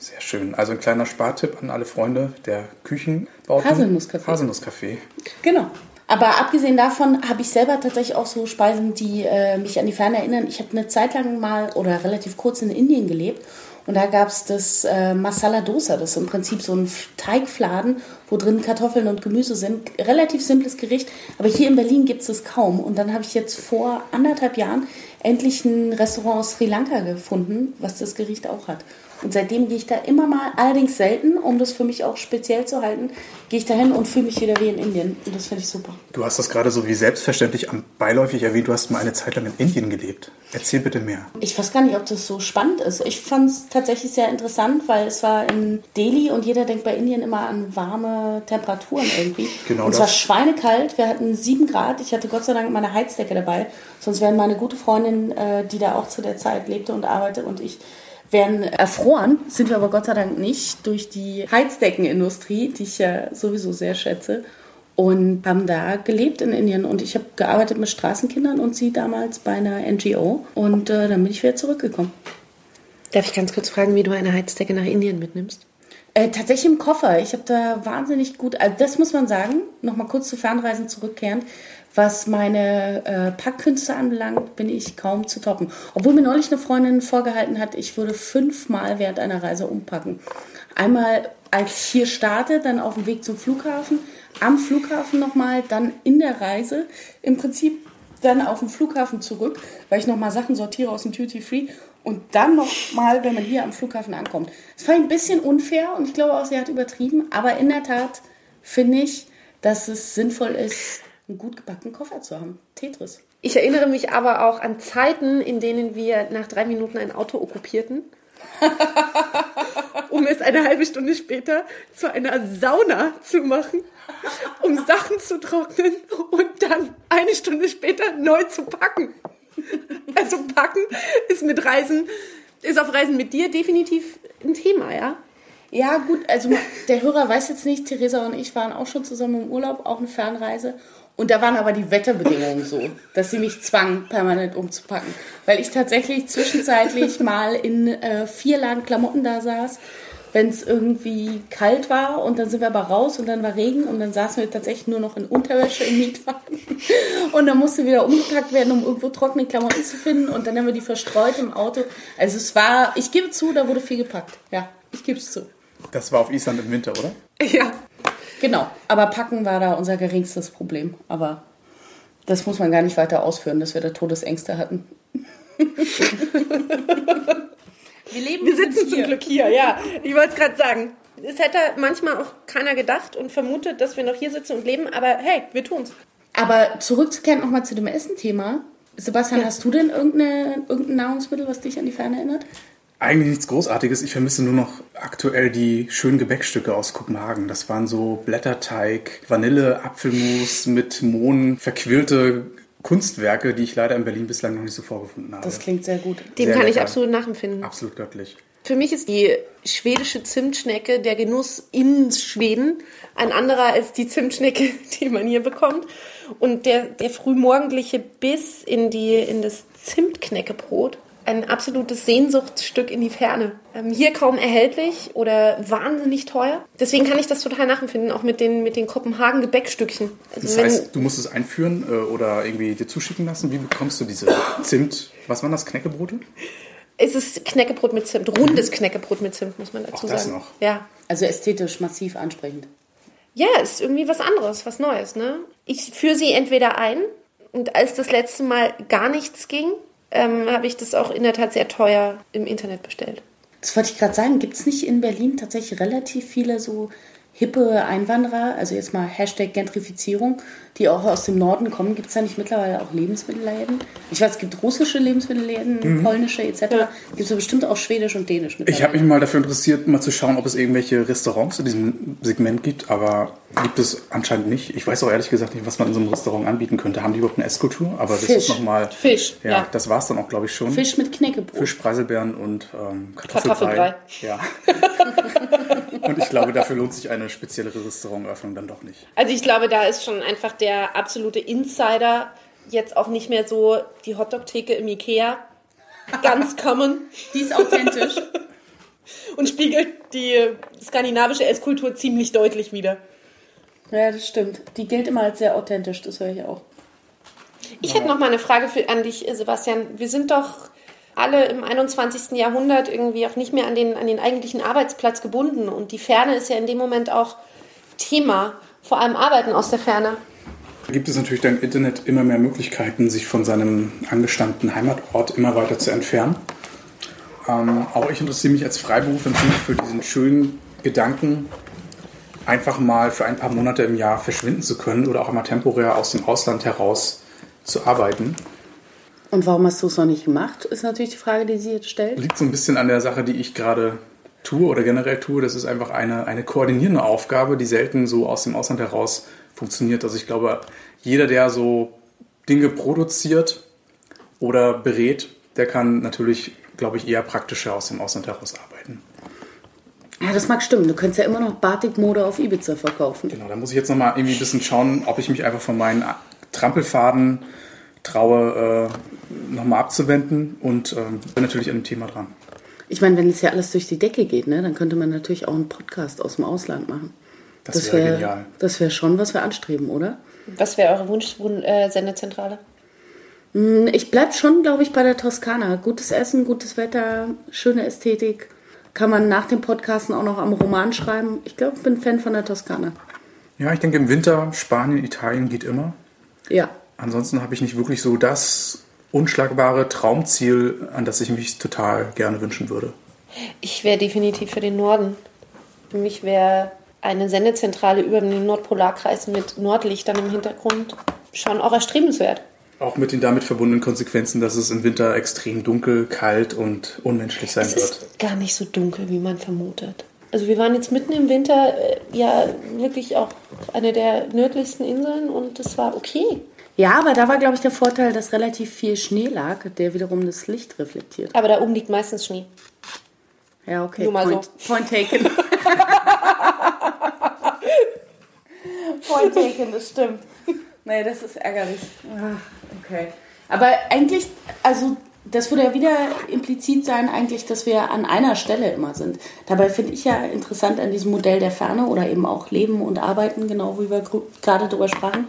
Sehr schön. Also ein kleiner Spartipp an alle Freunde der Küchenbauten. Haselnusskaffee. Haselnusskaffee. Genau. Aber abgesehen davon habe ich selber tatsächlich auch so Speisen, die äh, mich an die Ferne erinnern. Ich habe eine Zeit lang mal oder relativ kurz in Indien gelebt und da gab es das äh, Masala Dosa. Das ist im Prinzip so ein Teigfladen, wo drin Kartoffeln und Gemüse sind. Relativ simples Gericht, aber hier in Berlin gibt es das kaum. Und dann habe ich jetzt vor anderthalb Jahren endlich ein Restaurant aus Sri Lanka gefunden, was das Gericht auch hat. Und seitdem gehe ich da immer mal, allerdings selten, um das für mich auch speziell zu halten, gehe ich da hin und fühle mich wieder wie in Indien. Und das finde ich super. Du hast das gerade so wie selbstverständlich beiläufig erwähnt, du hast mal eine Zeit lang in Indien gelebt. Erzähl bitte mehr. Ich weiß gar nicht, ob das so spannend ist. Ich fand es tatsächlich sehr interessant, weil es war in Delhi und jeder denkt bei Indien immer an warme Temperaturen irgendwie. Genau und es war das. schweinekalt. Wir hatten sieben Grad. Ich hatte Gott sei Dank meine Heizdecke dabei. Sonst wären meine gute Freundin, äh, die da auch zu der Zeit lebte und arbeitete, und ich wären erfroren. Sind wir aber Gott sei Dank nicht durch die Heizdeckenindustrie, die ich ja sowieso sehr schätze. Und haben da gelebt in Indien. Und ich habe gearbeitet mit Straßenkindern und sie damals bei einer NGO. Und äh, dann bin ich wieder zurückgekommen. Darf ich ganz kurz fragen, wie du eine Heizdecke nach Indien mitnimmst? Äh, tatsächlich im Koffer. Ich habe da wahnsinnig gut, also das muss man sagen, nochmal kurz zu Fernreisen zurückkehrend. Was meine äh, Packkünste anbelangt, bin ich kaum zu toppen. Obwohl mir neulich eine Freundin vorgehalten hat, ich würde fünfmal während einer Reise umpacken. Einmal als ich hier starte, dann auf dem Weg zum Flughafen, am Flughafen nochmal, dann in der Reise. Im Prinzip dann auf dem Flughafen zurück, weil ich nochmal Sachen sortiere aus dem Duty Free und dann nochmal, wenn man hier am Flughafen ankommt. Das fand ich ein bisschen unfair und ich glaube auch, sie hat übertrieben, aber in der Tat finde ich, dass es sinnvoll ist, einen gut gebackenen Koffer zu haben. Tetris. Ich erinnere mich aber auch an Zeiten, in denen wir nach drei Minuten ein Auto okkupierten, um es eine halbe Stunde später zu einer Sauna zu machen, um Sachen zu trocknen und dann eine Stunde später neu zu packen. Also packen ist mit Reisen, ist auf Reisen mit dir definitiv ein Thema, ja? Ja, gut, also der Hörer weiß jetzt nicht, Theresa und ich waren auch schon zusammen im Urlaub, auch eine Fernreise. Und da waren aber die Wetterbedingungen so, dass sie mich zwangen, permanent umzupacken. Weil ich tatsächlich zwischenzeitlich mal in äh, vier Lagen Klamotten da saß, wenn es irgendwie kalt war. Und dann sind wir aber raus und dann war Regen und dann saßen wir tatsächlich nur noch in Unterwäsche im Mietwagen. Und dann musste wieder umgepackt werden, um irgendwo trockene Klamotten zu finden. Und dann haben wir die verstreut im Auto. Also es war, ich gebe zu, da wurde viel gepackt. Ja, ich gebe es zu. Das war auf Island im Winter, oder? Ja. Genau, aber Packen war da unser geringstes Problem. Aber das muss man gar nicht weiter ausführen, dass wir da Todesängste hatten. wir leben Wir sitzen zum Glück hier, ja. Ich wollte es gerade sagen. Es hätte manchmal auch keiner gedacht und vermutet, dass wir noch hier sitzen und leben, aber hey, wir tun's. Aber zurückzukehren nochmal zu dem Essen-Thema. Sebastian, ja. hast du denn irgendeine, irgendein Nahrungsmittel, was dich an die Ferne erinnert? Eigentlich nichts Großartiges. Ich vermisse nur noch aktuell die schönen Gebäckstücke aus Kopenhagen. Das waren so Blätterteig, Vanille, Apfelmus mit Mohn, verquirlte Kunstwerke, die ich leider in Berlin bislang noch nicht so vorgefunden habe. Das klingt sehr gut. Dem sehr kann lecker. ich absolut nachempfinden. Absolut göttlich. Für mich ist die schwedische Zimtschnecke der Genuss in Schweden ein anderer als die Zimtschnecke, die man hier bekommt. Und der, der frühmorgendliche Biss in, die, in das Zimtknäckebrot ein absolutes Sehnsuchtsstück in die Ferne. Ähm, hier kaum erhältlich oder wahnsinnig teuer. Deswegen kann ich das total nachempfinden, auch mit den, mit den Kopenhagen Gebäckstückchen. Also das heißt, du musst es einführen äh, oder irgendwie dir zuschicken lassen. Wie bekommst du diese Zimt? Was waren das? Knäckebrote? Es ist Knäckebrot mit Zimt. Rundes Knäckebrot mit Zimt, muss man dazu Auch das sagen. noch. Ja. Also ästhetisch massiv ansprechend. Ja, ist irgendwie was anderes, was Neues. Ne? Ich führe sie entweder ein und als das letzte Mal gar nichts ging, ähm, habe ich das auch in der Tat sehr teuer im Internet bestellt. Das wollte ich gerade sagen. Gibt es nicht in Berlin tatsächlich relativ viele so hippe Einwanderer, also jetzt mal Hashtag Gentrifizierung, die auch aus dem Norden kommen. Gibt es da nicht mittlerweile auch Lebensmittelläden? Ich weiß, es gibt russische Lebensmittelläden, mhm. polnische etc. Ja. Gibt es bestimmt auch schwedisch und dänisch mittlerweile. Ich habe mich mal dafür interessiert, mal zu schauen, ob es irgendwelche Restaurants in diesem Segment gibt, aber gibt es anscheinend nicht. Ich weiß auch ehrlich gesagt nicht, was man in so einem Restaurant anbieten könnte. Haben die überhaupt eine Esskultur? Aber das Fisch. ist nochmal... Fisch, ja. ja. Das war es dann auch, glaube ich, schon. Fisch mit Knäckebrot. Fisch, Preiselbeeren und ähm, Kartoffelbrei. Kartoffelbrei. Ja. und ich glaube, dafür lohnt sich eine speziellere Restauranteröffnung dann doch nicht. Also ich glaube, da ist schon einfach der absolute Insider jetzt auch nicht mehr so die Hotdog-Theke im Ikea. Ganz common. Die ist authentisch. Und spiegelt die skandinavische Esskultur ziemlich deutlich wieder. Ja, das stimmt. Die gilt immer als sehr authentisch, das höre ich auch. Ich hätte noch mal eine Frage für, an dich, Sebastian. Wir sind doch alle im 21. Jahrhundert irgendwie auch nicht mehr an den, an den eigentlichen Arbeitsplatz gebunden. Und die Ferne ist ja in dem Moment auch Thema, vor allem Arbeiten aus der Ferne. Da gibt es natürlich dank Internet immer mehr Möglichkeiten, sich von seinem angestammten Heimatort immer weiter zu entfernen. Ähm, auch ich interessiere mich als Freiberufler für diesen schönen Gedanken, einfach mal für ein paar Monate im Jahr verschwinden zu können oder auch einmal temporär aus dem Ausland heraus zu arbeiten. Und warum hast du es noch nicht gemacht, ist natürlich die Frage, die sie jetzt stellt. Liegt so ein bisschen an der Sache, die ich gerade tue oder generell tue. Das ist einfach eine, eine koordinierende Aufgabe, die selten so aus dem Ausland heraus funktioniert. Also ich glaube, jeder, der so Dinge produziert oder berät, der kann natürlich, glaube ich, eher praktischer aus dem Ausland heraus arbeiten. Ja, das mag stimmen. Du könntest ja immer noch Batik-Mode auf Ibiza verkaufen. Genau, da muss ich jetzt nochmal irgendwie ein bisschen schauen, ob ich mich einfach von meinen Trampelfaden traue, äh, nochmal abzuwenden und äh, bin natürlich an dem Thema dran. Ich meine, wenn es ja alles durch die Decke geht, ne, dann könnte man natürlich auch einen Podcast aus dem Ausland machen. Das, das wäre wär, genial. Das wäre schon, was wir anstreben, oder? Was wäre eure Wunsch-Sendezentrale? Hm, ich bleibe schon, glaube ich, bei der Toskana. Gutes Essen, gutes Wetter, schöne Ästhetik. Kann man nach dem Podcasten auch noch am Roman schreiben. Ich glaube, ich bin Fan von der Toskana. Ja, ich denke im Winter Spanien, Italien geht immer. Ja. Ansonsten habe ich nicht wirklich so das unschlagbare Traumziel, an das ich mich total gerne wünschen würde. Ich wäre definitiv für den Norden. Für mich wäre eine Sendezentrale über den Nordpolarkreis mit Nordlichtern im Hintergrund schon auch erstrebenswert. Auch mit den damit verbundenen Konsequenzen, dass es im Winter extrem dunkel, kalt und unmenschlich sein es wird. Es ist gar nicht so dunkel, wie man vermutet. Also wir waren jetzt mitten im Winter äh, ja wirklich auch auf einer der nördlichsten Inseln und es war okay. Ja, aber da war, glaube ich, der Vorteil, dass relativ viel Schnee lag, der wiederum das Licht reflektiert. Aber da oben liegt meistens Schnee. Ja, okay. Nur mal point, so. Point taken. point taken, das stimmt. Naja, das ist ärgerlich. Okay. Aber eigentlich, also das würde ja wieder implizit sein, eigentlich, dass wir an einer Stelle immer sind. Dabei finde ich ja interessant an diesem Modell der Ferne oder eben auch Leben und Arbeiten, genau wie wir gerade darüber sprachen,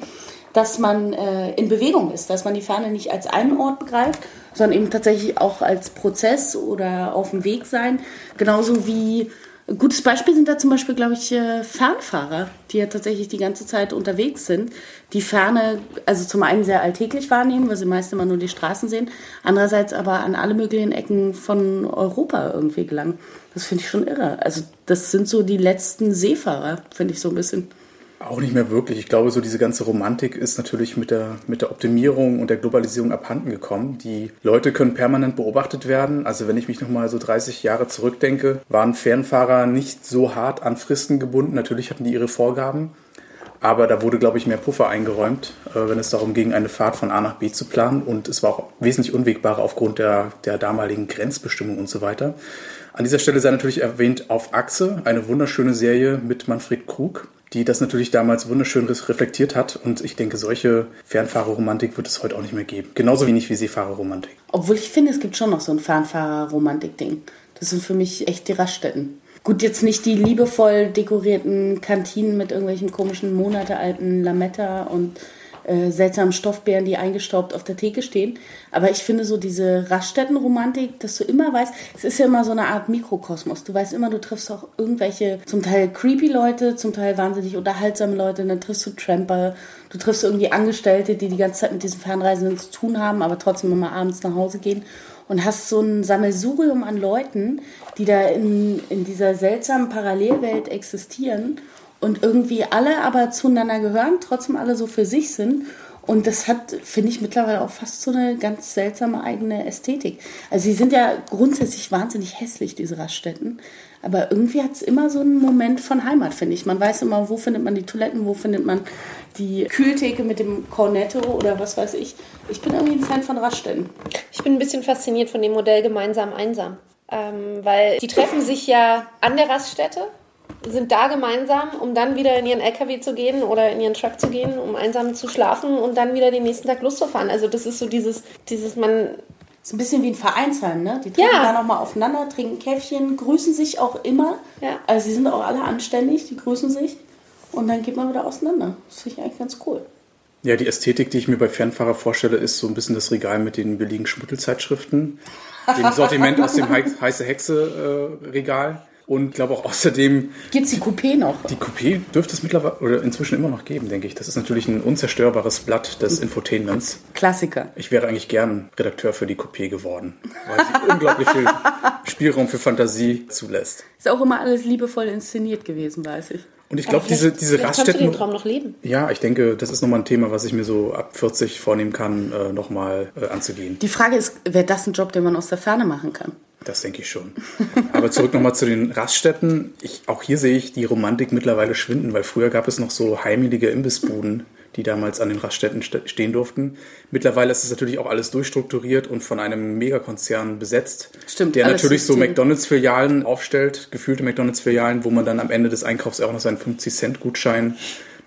dass man äh, in Bewegung ist, dass man die Ferne nicht als einen Ort begreift, sondern eben tatsächlich auch als Prozess oder auf dem Weg sein. Genauso wie Ein gutes Beispiel sind da zum Beispiel, glaube ich, äh, Fernfahrer, die ja tatsächlich die ganze Zeit unterwegs sind, die Ferne, also zum einen sehr alltäglich wahrnehmen, weil sie meist immer nur die Straßen sehen, andererseits aber an alle möglichen Ecken von Europa irgendwie gelangen. Das finde ich schon irre. Also das sind so die letzten Seefahrer, finde ich so ein bisschen. Auch nicht mehr wirklich. Ich glaube, so diese ganze Romantik ist natürlich mit der, mit der Optimierung und der Globalisierung abhanden gekommen. Die Leute können permanent beobachtet werden. Also wenn ich mich nochmal so 30 Jahre zurückdenke, waren Fernfahrer nicht so hart an Fristen gebunden. Natürlich hatten die ihre Vorgaben. Aber da wurde, glaube ich, mehr Puffer eingeräumt, äh, wenn es darum ging, eine Fahrt von A nach B zu planen. Und es war auch wesentlich unwegbarer aufgrund der, der damaligen Grenzbestimmung und so weiter. An dieser Stelle sei natürlich erwähnt Auf Achse, eine wunderschöne Serie mit Manfred Krug, die das natürlich damals wunderschön reflektiert hat. Und ich denke, solche Fernfahrerromantik wird es heute auch nicht mehr geben. Genauso wenig wie Seefahrerromantik. Obwohl ich finde, es gibt schon noch so ein Fernfahrerromantik-Ding. Das sind für mich echt die Raststätten. Gut, jetzt nicht die liebevoll dekorierten Kantinen mit irgendwelchen komischen monatealten Lametta und äh, seltsamen Stoffbären, die eingestaubt auf der Theke stehen. Aber ich finde so diese Raststättenromantik, dass du immer weißt, es ist ja immer so eine Art Mikrokosmos. Du weißt immer, du triffst auch irgendwelche zum Teil creepy Leute, zum Teil wahnsinnig unterhaltsame Leute, dann triffst du Tramper, du triffst irgendwie Angestellte, die die ganze Zeit mit diesen Fernreisenden zu tun haben, aber trotzdem immer abends nach Hause gehen und hast so ein Sammelsurium an Leuten, die da in, in dieser seltsamen Parallelwelt existieren und irgendwie alle aber zueinander gehören, trotzdem alle so für sich sind. Und das hat, finde ich, mittlerweile auch fast so eine ganz seltsame eigene Ästhetik. Also sie sind ja grundsätzlich wahnsinnig hässlich, diese Raststätten. Aber irgendwie hat es immer so einen Moment von Heimat, finde ich. Man weiß immer, wo findet man die Toiletten, wo findet man die Kühltheke mit dem Cornetto oder was weiß ich. Ich bin irgendwie ein Fan von Raststätten. Ich bin ein bisschen fasziniert von dem Modell gemeinsam einsam. Ähm, weil die treffen sich ja an der Raststätte sind da gemeinsam, um dann wieder in ihren LKW zu gehen oder in ihren Truck zu gehen, um einsam zu schlafen und dann wieder den nächsten Tag loszufahren. Also das ist so dieses, dieses man ist ein bisschen wie ein Vereinsheim, ne? Die treffen ja. da nochmal aufeinander, trinken Käffchen, grüßen sich auch immer. Ja. Also sie sind auch alle anständig, die grüßen sich. Und dann geht man wieder auseinander. Das finde ich eigentlich ganz cool. Ja, die Ästhetik, die ich mir bei Fernfahrer vorstelle, ist so ein bisschen das Regal mit den billigen Schmuddelzeitschriften. dem Sortiment aus dem Heiße Hexe äh, Regal. Und glaube auch außerdem. Gibt es die Coupé noch? Die Coupé dürfte es mittlerweile oder inzwischen immer noch geben, denke ich. Das ist natürlich ein unzerstörbares Blatt des Infotainments. Klassiker. Ich wäre eigentlich gern Redakteur für die Coupé geworden, weil sie unglaublich viel Spielraum für Fantasie zulässt. Ist auch immer alles liebevoll inszeniert gewesen, weiß ich. Und ich glaube, diese, diese Raststätten. Du den Traum noch leben. Ja, ich denke, das ist nochmal ein Thema, was ich mir so ab 40 vornehmen kann, äh, nochmal äh, anzugehen. Die Frage ist, wäre das ein Job, den man aus der Ferne machen kann? Das denke ich schon. Aber zurück nochmal zu den Raststätten. Ich, auch hier sehe ich die Romantik mittlerweile schwinden, weil früher gab es noch so heimelige Imbissbuden, die damals an den Raststätten stehen durften. Mittlerweile ist es natürlich auch alles durchstrukturiert und von einem Megakonzern besetzt, Stimmt, der natürlich so McDonalds-Filialen aufstellt, gefühlte McDonalds-Filialen, wo man dann am Ende des Einkaufs auch noch seinen 50-Cent-Gutschein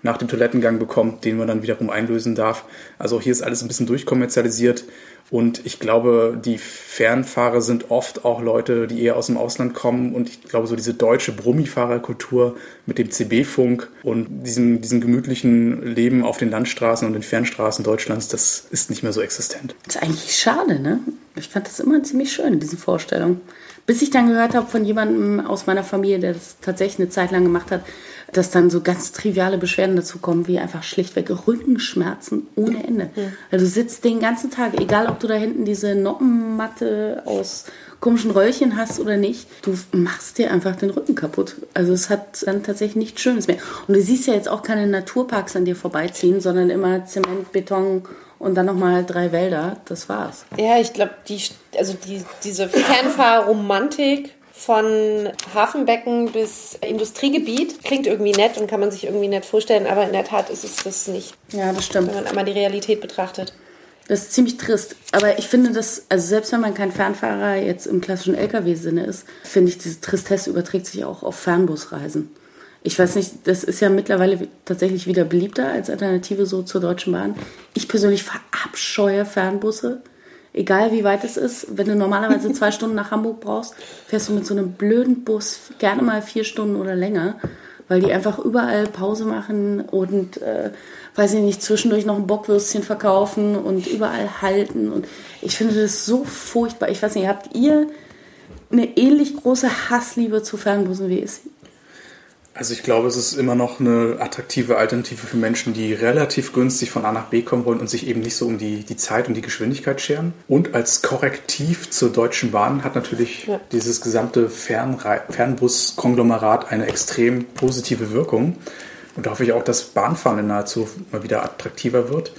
nach dem Toilettengang bekommt, den man dann wiederum einlösen darf. Also hier ist alles ein bisschen durchkommerzialisiert und ich glaube, die Fernfahrer sind oft auch Leute, die eher aus dem Ausland kommen. Und ich glaube, so diese deutsche Brummifahrerkultur mit dem CB-Funk und diesem, diesem gemütlichen Leben auf den Landstraßen und den Fernstraßen Deutschlands, das ist nicht mehr so existent. Das ist eigentlich schade, ne? Ich fand das immer ziemlich schön, diese Vorstellung. Bis ich dann gehört habe von jemandem aus meiner Familie, der das tatsächlich eine Zeit lang gemacht hat, dass dann so ganz triviale Beschwerden dazu kommen, wie einfach schlichtweg Rückenschmerzen ohne Ende. Ja. Also du sitzt den ganzen Tag, egal ob du da hinten diese Noppenmatte aus komischen Röllchen hast oder nicht, du machst dir einfach den Rücken kaputt. Also es hat dann tatsächlich nichts Schönes mehr. Und du siehst ja jetzt auch keine Naturparks an dir vorbeiziehen, sondern immer Zement, Beton und dann nochmal drei Wälder. Das war's. Ja, ich glaube, die, also die, diese Fernfahrromantik von Hafenbecken bis Industriegebiet. Klingt irgendwie nett und kann man sich irgendwie nett vorstellen, aber in der Tat ist es das nicht. Ja, das stimmt. Wenn man einmal die Realität betrachtet. Das ist ziemlich trist. Aber ich finde das, also selbst wenn man kein Fernfahrer jetzt im klassischen Lkw-Sinne ist, finde ich, diese Tristesse überträgt sich auch auf Fernbusreisen. Ich weiß nicht, das ist ja mittlerweile tatsächlich wieder beliebter als Alternative so zur Deutschen Bahn. Ich persönlich verabscheue Fernbusse egal wie weit es ist, wenn du normalerweise zwei Stunden nach Hamburg brauchst, fährst du mit so einem blöden Bus gerne mal vier Stunden oder länger, weil die einfach überall Pause machen und, äh, weiß ich nicht, zwischendurch noch ein Bockwürstchen verkaufen und überall halten. Und ich finde das so furchtbar. Ich weiß nicht, habt ihr eine ähnlich große Hassliebe zu Fernbussen wie ist? Also ich glaube, es ist immer noch eine attraktive Alternative für Menschen, die relativ günstig von A nach B kommen wollen und sich eben nicht so um die, die Zeit und die Geschwindigkeit scheren. Und als Korrektiv zur Deutschen Bahn hat natürlich ja. dieses gesamte Fernbus-Konglomerat eine extrem positive Wirkung. Und da hoffe ich auch, dass Bahnfahren in naher Zukunft mal wieder attraktiver wird.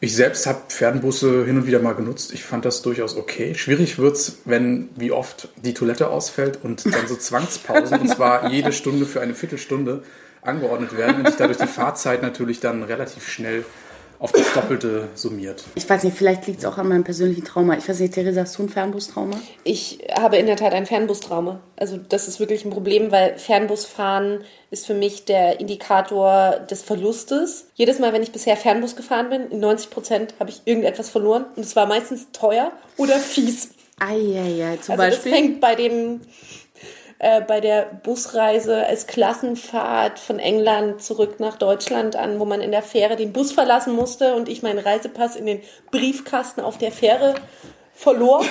Ich selbst habe Fernbusse hin und wieder mal genutzt. Ich fand das durchaus okay. Schwierig wird es, wenn wie oft die Toilette ausfällt und dann so Zwangspausen, und zwar jede Stunde für eine Viertelstunde angeordnet werden und sich dadurch die Fahrzeit natürlich dann relativ schnell auf das Doppelte summiert. Ich weiß nicht, vielleicht liegt es auch an meinem persönlichen Trauma. Ich weiß nicht, Theresa, hast du ein Fernbustrauma? Ich habe in der Tat ein Fernbustrauma. Also das ist wirklich ein Problem, weil Fernbusfahren ist für mich der Indikator des Verlustes. Jedes Mal, wenn ich bisher Fernbus gefahren bin, in 90 Prozent habe ich irgendetwas verloren. Und es war meistens teuer oder fies. Eieiei, zum also Beispiel. Das fängt bei dem äh, bei der Busreise als Klassenfahrt von England zurück nach Deutschland an, wo man in der Fähre den Bus verlassen musste und ich meinen Reisepass in den Briefkasten auf der Fähre verlor.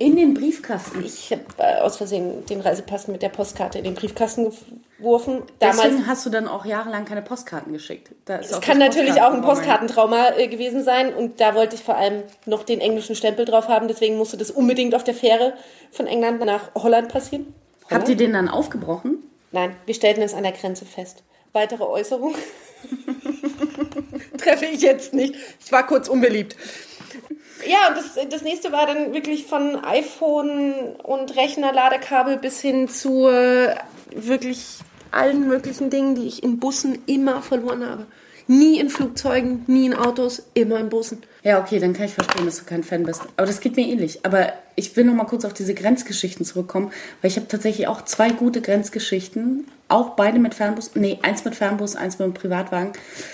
In den Briefkasten? Ich habe äh, aus Versehen den Reisepass mit der Postkarte in den Briefkasten geworfen. Damals, Deswegen hast du dann auch jahrelang keine Postkarten geschickt. Es kann natürlich auch ein Postkartentrauma äh, gewesen sein und da wollte ich vor allem noch den englischen Stempel drauf haben. Deswegen musste das unbedingt auf der Fähre von England nach Holland passieren. Habt ihr den dann aufgebrochen? Nein, wir stellten es an der Grenze fest. Weitere Äußerung treffe ich jetzt nicht. Ich war kurz unbeliebt. Ja, und das, das nächste war dann wirklich von iPhone und Rechner-Ladekabel bis hin zu äh, wirklich allen möglichen Dingen, die ich in Bussen immer verloren habe. Nie in Flugzeugen, nie in Autos, immer in Bussen. Ja, okay, dann kann ich verstehen, dass du kein Fan bist. Aber das geht mir ähnlich. Aber ich will noch mal kurz auf diese Grenzgeschichten zurückkommen, weil ich habe tatsächlich auch zwei gute Grenzgeschichten. Auch beide mit Fernbus. Nee, eins mit Fernbus, eins mit einem Privatwagen.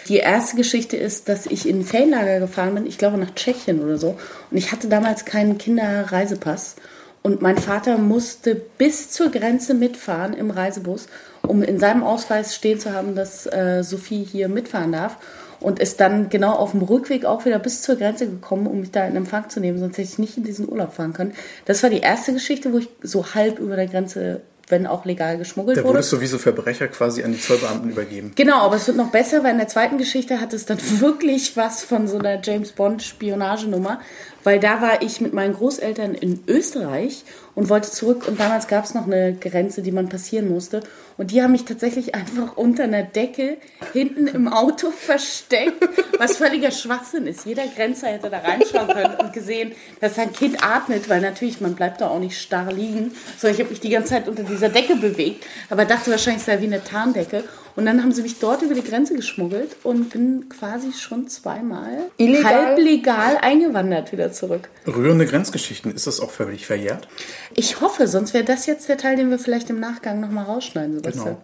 Die erste Geschichte ist, dass ich in ein Ferienlager gefahren bin, ich glaube nach Tschechien oder so. Und ich hatte damals keinen Kinderreisepass. Und mein Vater musste bis zur Grenze mitfahren im Reisebus um in seinem Ausweis stehen zu haben, dass äh, Sophie hier mitfahren darf. Und ist dann genau auf dem Rückweg auch wieder bis zur Grenze gekommen, um mich da in Empfang zu nehmen, sonst hätte ich nicht in diesen Urlaub fahren können. Das war die erste Geschichte, wo ich so halb über der Grenze wenn auch legal geschmuggelt wurde. Da wurdest du wie so Verbrecher quasi an die Zollbeamten übergeben. Genau, aber es wird noch besser, weil in der zweiten Geschichte hat es dann wirklich was von so einer James Bond Spionagenummer, weil da war ich mit meinen Großeltern in Österreich und wollte zurück. Und damals gab es noch eine Grenze, die man passieren musste. Und die haben mich tatsächlich einfach unter einer Decke hinten im Auto versteckt, was völliger Schwachsinn ist. Jeder Grenzer hätte da reinschauen können und gesehen, dass sein Kind atmet, weil natürlich, man bleibt da auch nicht starr liegen, sondern ich habe mich die ganze Zeit unter dieser Decke bewegt, aber dachte wahrscheinlich, es sei wie eine Tarndecke und dann haben sie mich dort über die Grenze geschmuggelt und bin quasi schon zweimal Illegal. halb legal eingewandert wieder zurück. Rührende Grenzgeschichten, ist das auch völlig verjährt? Ich hoffe, sonst wäre das jetzt der Teil, den wir vielleicht im Nachgang nochmal rausschneiden, Sebastian. Genau.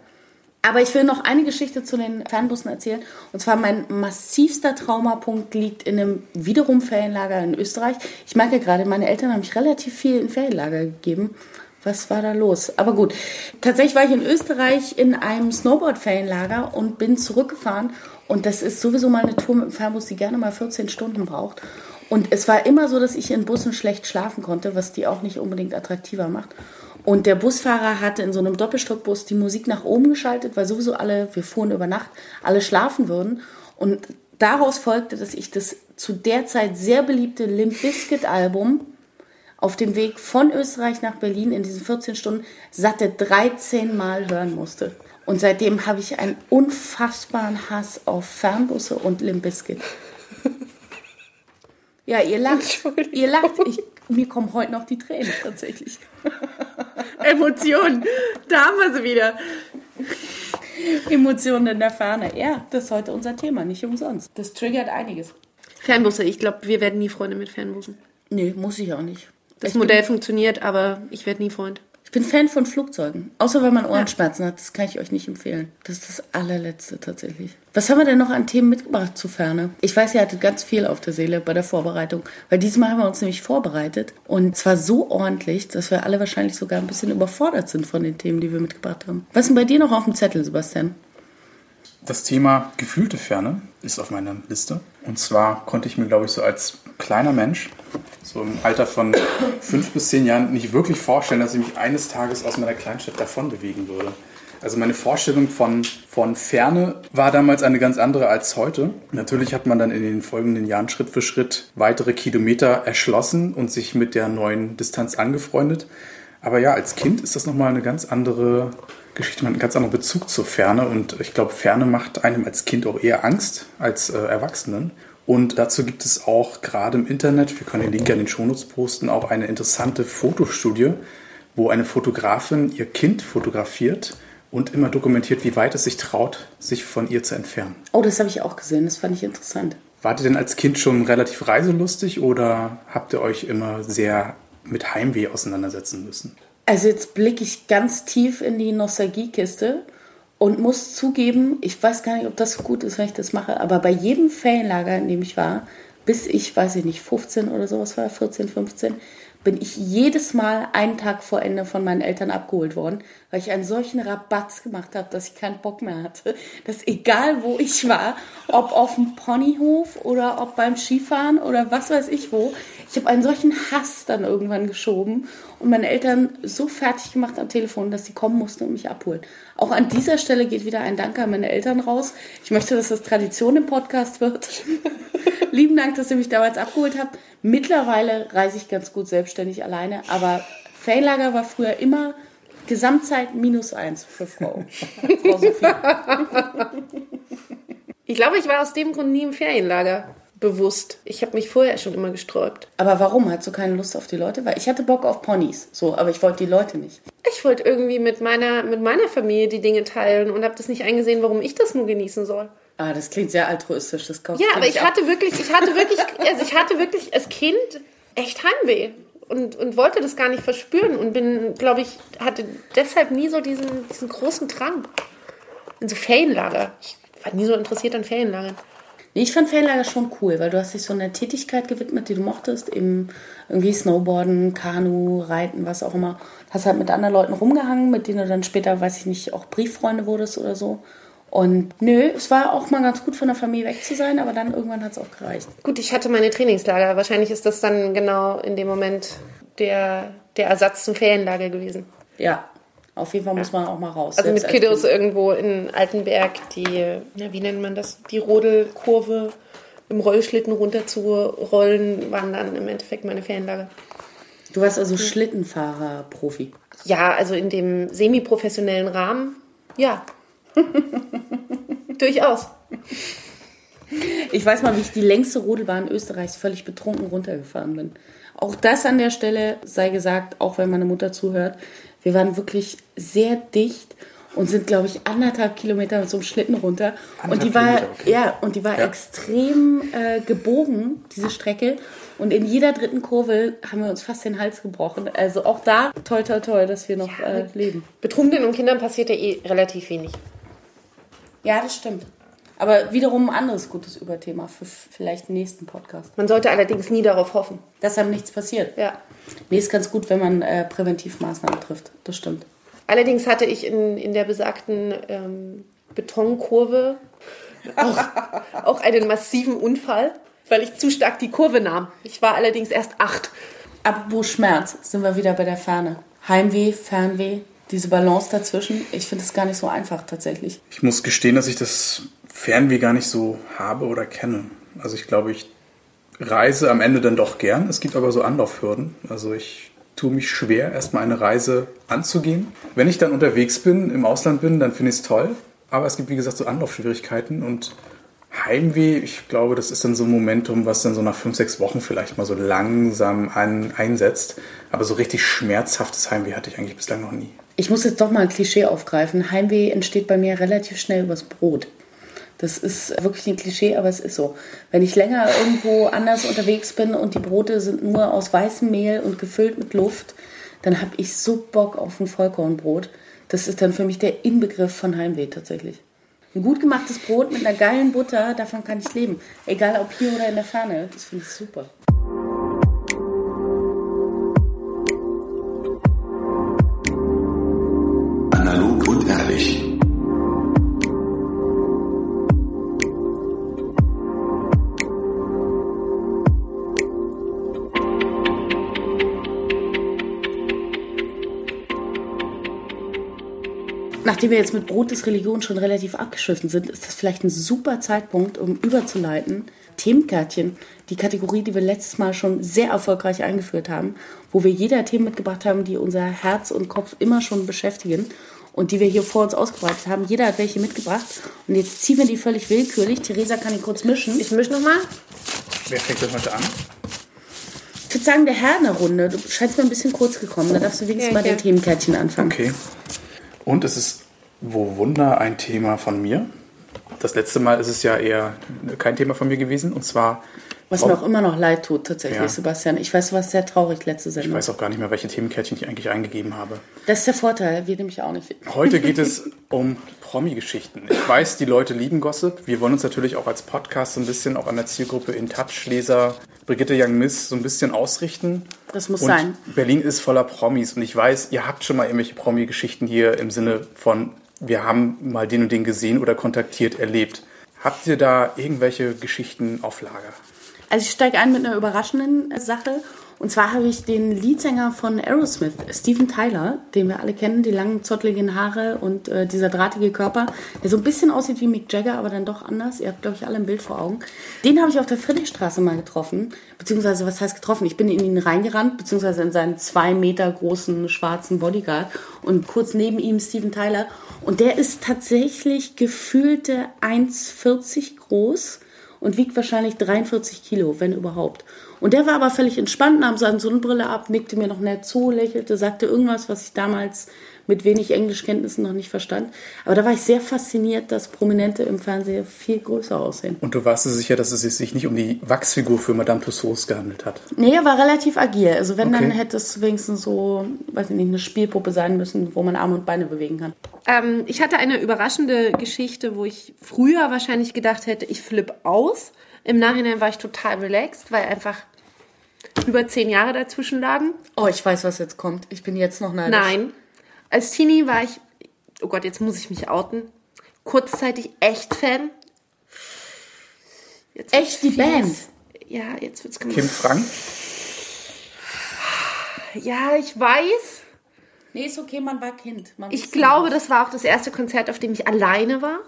Aber ich will noch eine Geschichte zu den Fernbussen erzählen. Und zwar mein massivster Traumapunkt liegt in einem wiederum Ferienlager in Österreich. Ich merke gerade, meine Eltern haben mich relativ viel in Ferienlager gegeben was war da los? Aber gut, tatsächlich war ich in Österreich in einem Snowboard-Ferienlager und bin zurückgefahren. Und das ist sowieso mal eine Tour mit dem Fernbus, die gerne mal 14 Stunden braucht. Und es war immer so, dass ich in Bussen schlecht schlafen konnte, was die auch nicht unbedingt attraktiver macht. Und der Busfahrer hatte in so einem Doppelstockbus die Musik nach oben geschaltet, weil sowieso alle, wir fuhren über Nacht, alle schlafen würden. Und daraus folgte, dass ich das zu der Zeit sehr beliebte Limp Bizkit Album auf dem Weg von Österreich nach Berlin in diesen 14 Stunden satte 13 Mal hören musste. Und seitdem habe ich einen unfassbaren Hass auf Fernbusse und Limbiskit. Ja, ihr lacht. Ihr lacht. Ich, mir kommen heute noch die Tränen tatsächlich. Emotionen. Da haben wir sie wieder. Emotionen in der Ferne. Ja, das ist heute unser Thema, nicht umsonst. Das triggert einiges. Fernbusse, ich glaube, wir werden nie Freunde mit Fernbussen. Nee, muss ich auch nicht. Das ich Modell funktioniert, aber ich werde nie Freund. Ich bin Fan von Flugzeugen. Außer wenn man Ohrenschmerzen ja. hat. Das kann ich euch nicht empfehlen. Das ist das allerletzte tatsächlich. Was haben wir denn noch an Themen mitgebracht zu Ferne? Ich weiß, ihr hattet ganz viel auf der Seele bei der Vorbereitung. Weil diesmal haben wir uns nämlich vorbereitet. Und zwar so ordentlich, dass wir alle wahrscheinlich sogar ein bisschen überfordert sind von den Themen, die wir mitgebracht haben. Was ist denn bei dir noch auf dem Zettel, Sebastian? Das Thema gefühlte Ferne ist auf meiner Liste. Und zwar konnte ich mir, glaube ich, so als kleiner Mensch so im Alter von fünf bis zehn Jahren nicht wirklich vorstellen, dass ich mich eines Tages aus meiner Kleinstadt davon bewegen würde. Also meine Vorstellung von, von Ferne war damals eine ganz andere als heute. Natürlich hat man dann in den folgenden Jahren Schritt für Schritt weitere Kilometer erschlossen und sich mit der neuen Distanz angefreundet. Aber ja, als Kind ist das nochmal eine ganz andere Geschichte, man hat einen ganz anderen Bezug zur Ferne und ich glaube, Ferne macht einem als Kind auch eher Angst als äh, Erwachsenen. Und dazu gibt es auch gerade im Internet, wir können den Link ja in den Shownotes posten, auch eine interessante Fotostudie, wo eine Fotografin ihr Kind fotografiert und immer dokumentiert, wie weit es sich traut, sich von ihr zu entfernen. Oh, das habe ich auch gesehen, das fand ich interessant. Wart ihr denn als Kind schon relativ reiselustig oder habt ihr euch immer sehr mit Heimweh auseinandersetzen müssen? Also jetzt blicke ich ganz tief in die Nostalgiekiste und muss zugeben, ich weiß gar nicht, ob das gut ist, wenn ich das mache, aber bei jedem Ferienlager, in dem ich war, bis ich, weiß ich nicht, 15 oder sowas war, 14, 15, bin ich jedes Mal einen Tag vor Ende von meinen Eltern abgeholt worden, weil ich einen solchen Rabatz gemacht habe, dass ich keinen Bock mehr hatte. Dass egal wo ich war, ob auf dem Ponyhof oder ob beim Skifahren oder was weiß ich wo, ich habe einen solchen Hass dann irgendwann geschoben und meine Eltern so fertig gemacht am Telefon, dass sie kommen mussten und mich abholen. Auch an dieser Stelle geht wieder ein Dank an meine Eltern raus. Ich möchte, dass das Tradition im Podcast wird. Lieben Dank, dass ihr mich damals abgeholt habt. Mittlerweile reise ich ganz gut selbstständig alleine, aber Ferienlager war früher immer Gesamtzeit minus eins für Frau. Frau Sophie. Ich glaube, ich war aus dem Grund nie im Ferienlager bewusst. Ich habe mich vorher schon immer gesträubt. Aber warum? Hast du keine Lust auf die Leute? Weil ich hatte Bock auf Ponys, so, aber ich wollte die Leute nicht. Ich wollte irgendwie mit meiner, mit meiner Familie die Dinge teilen und habe das nicht eingesehen, warum ich das nur genießen soll. Ah, das klingt sehr altruistisch. Das ja, aber ich hatte wirklich, ich hatte wirklich, also ich hatte wirklich als Kind echt Heimweh und, und wollte das gar nicht verspüren und bin, glaube ich, hatte deshalb nie so diesen, diesen großen Drang. In so Ferienlager. Ich war nie so interessiert an Ferienlagern. Nee, ich fand Ferienlager schon cool, weil du hast dich so einer Tätigkeit gewidmet, die du mochtest, eben irgendwie Snowboarden, Kanu, Reiten, was auch immer. Hast halt mit anderen Leuten rumgehangen, mit denen du dann später, weiß ich nicht, auch Brieffreunde wurdest oder so. Und nö, es war auch mal ganz gut von der Familie weg zu sein, aber dann irgendwann hat es auch gereicht. Gut, ich hatte meine Trainingslager. Wahrscheinlich ist das dann genau in dem Moment der, der Ersatz zum Ferienlager gewesen. Ja, auf jeden Fall muss man auch mal raus. Also mit Kiddos irgendwo in Altenberg, die, ja, wie nennt man das, die Rodelkurve im Rollschlitten runter zu rollen, waren dann im Endeffekt meine Ferienlager. Du warst also Schlittenfahrer-Profi? Ja, also in dem semi-professionellen Rahmen, ja. Durchaus. Ich weiß mal, wie ich die längste Rodelbahn Österreichs völlig betrunken runtergefahren bin. Auch das an der Stelle sei gesagt, auch wenn meine Mutter zuhört. Wir waren wirklich sehr dicht und sind, glaube ich, anderthalb Kilometer mit so einem Schlitten runter. Und die war, okay. ja, und die war ja. extrem äh, gebogen, diese Strecke. Und in jeder dritten Kurve haben wir uns fast den Hals gebrochen. Also auch da, toll, toll, toll, dass wir noch ja, äh, leben. Betrunkenen und Kindern passiert ja eh relativ wenig. Ja, das stimmt. Aber wiederum ein anderes gutes Überthema für vielleicht den nächsten Podcast. Man sollte allerdings nie darauf hoffen. Dass einem nichts passiert. Ja. Nee, ist ganz gut, wenn man äh, Präventivmaßnahmen trifft. Das stimmt. Allerdings hatte ich in, in der besagten ähm, Betonkurve auch, auch einen massiven Unfall, weil ich zu stark die Kurve nahm. Ich war allerdings erst acht. Apropos Schmerz, sind wir wieder bei der Ferne. Heimweh, Fernweh, diese Balance dazwischen. Ich finde es gar nicht so einfach tatsächlich. Ich muss gestehen, dass ich das Fernweh gar nicht so habe oder kenne. Also ich glaube, ich reise am Ende dann doch gern. Es gibt aber so Anlaufhürden. Also ich tue mich schwer, erstmal eine Reise anzugehen. Wenn ich dann unterwegs bin, im Ausland bin, dann finde ich es toll. Aber es gibt, wie gesagt, so Anlaufschwierigkeiten und Heimweh, ich glaube, das ist dann so ein Momentum, was dann so nach fünf, sechs Wochen vielleicht mal so langsam an, einsetzt. Aber so richtig schmerzhaftes Heimweh hatte ich eigentlich bislang noch nie. Ich muss jetzt doch mal ein Klischee aufgreifen. Heimweh entsteht bei mir relativ schnell übers Brot. Das ist wirklich ein Klischee, aber es ist so. Wenn ich länger irgendwo anders unterwegs bin und die Brote sind nur aus weißem Mehl und gefüllt mit Luft, dann habe ich so Bock auf ein Vollkornbrot. Das ist dann für mich der Inbegriff von Heimweh tatsächlich. Ein gut gemachtes Brot mit einer geilen Butter, davon kann ich leben. Egal ob hier oder in der Ferne. Das finde ich super. Nachdem wir jetzt mit Brot des Religion schon relativ abgeschliffen sind, ist das vielleicht ein super Zeitpunkt, um überzuleiten. Themenkärtchen, die Kategorie, die wir letztes Mal schon sehr erfolgreich eingeführt haben, wo wir jeder Themen mitgebracht haben, die unser Herz und Kopf immer schon beschäftigen und die wir hier vor uns ausgebreitet haben. Jeder hat welche mitgebracht und jetzt ziehen wir die völlig willkürlich. Theresa kann die kurz mischen. Ich mische nochmal. Wer fängt denn heute an? Ich würde sagen, der Herr in der Runde. Du scheinst mir ein bisschen kurz gekommen. Da darfst du wenigstens Ja, bei den ja. Themenkärtchen anfangen. Okay. Und es ist, wo Wunder, ein Thema von mir. Das letzte Mal ist es ja eher kein Thema von mir gewesen. Und zwar, Was mir auch immer noch leid tut, tatsächlich, Ja. Sebastian. Ich weiß, du warst sehr traurig letzte ich Sendung. weiß auch gar nicht mehr, welche Themenkärtchen ich eigentlich eingegeben habe. Das ist der Vorteil, wir nämlich auch nicht. Heute geht es um Promi-Geschichten. Ich weiß, die Leute lieben Gossip. Wir wollen uns natürlich auch als Podcast so ein bisschen auch an der Zielgruppe in Touch-Leser Brigitte Young Miss so ein bisschen ausrichten. Das muss und sein. Berlin ist voller Promis und ich weiß, ihr habt schon mal irgendwelche Promi-Geschichten hier im Sinne von, wir haben mal den und den gesehen oder kontaktiert, erlebt. Habt ihr da irgendwelche Geschichten auf Lager? Also ich steige ein mit einer überraschenden Sache. Und zwar habe ich den Leadsänger von Aerosmith, Steven Tyler, den wir alle kennen, die langen, zotteligen Haare und äh, dieser drahtige Körper, der so ein bisschen aussieht wie Mick Jagger, aber dann doch anders. Ihr habt, glaube ich, alle ein Bild vor Augen. Den habe ich auf der Friedrichstraße mal getroffen. Beziehungsweise, was heißt getroffen? Ich bin in ihn reingerannt, beziehungsweise in seinen zwei Meter großen schwarzen Bodyguard. Und kurz neben ihm Steven Tyler. Und der ist tatsächlich gefühlte 1,40 groß und wiegt wahrscheinlich 43 Kilo, wenn überhaupt. Und der war aber völlig entspannt, nahm seine Sonnenbrille ab, nickte mir noch nett zu, lächelte, sagte irgendwas, was ich damals mit wenig Englischkenntnissen noch nicht verstand. Aber da war ich sehr fasziniert, dass Prominente im Fernsehen viel größer aussehen. Und du warst dir sicher, dass es sich nicht um die Wachsfigur für Madame Tussauds gehandelt hat? Nee, er war relativ agil. Also wenn, dann Okay. hätte es wenigstens so, weiß ich nicht, eine Spielpuppe sein müssen, wo man Arme und Beine bewegen kann. Ähm, ich hatte eine überraschende Geschichte, wo ich früher wahrscheinlich gedacht hätte, ich flippe aus. Im Nachhinein war ich total relaxed, weil einfach über zehn Jahre dazwischen lagen. Oh, ich weiß, was jetzt kommt. Ich bin jetzt noch neidisch. Nein. Als Teenie war ich, oh Gott, jetzt muss ich mich outen, kurzzeitig echt Fan. Jetzt Echt, die Band? Ja, jetzt wird's Kim gemein. Frank? Ja, ich weiß. Nee, ist okay, man war Kind. Man Ich glaube, nicht. das war auch das erste Konzert, auf dem ich alleine war.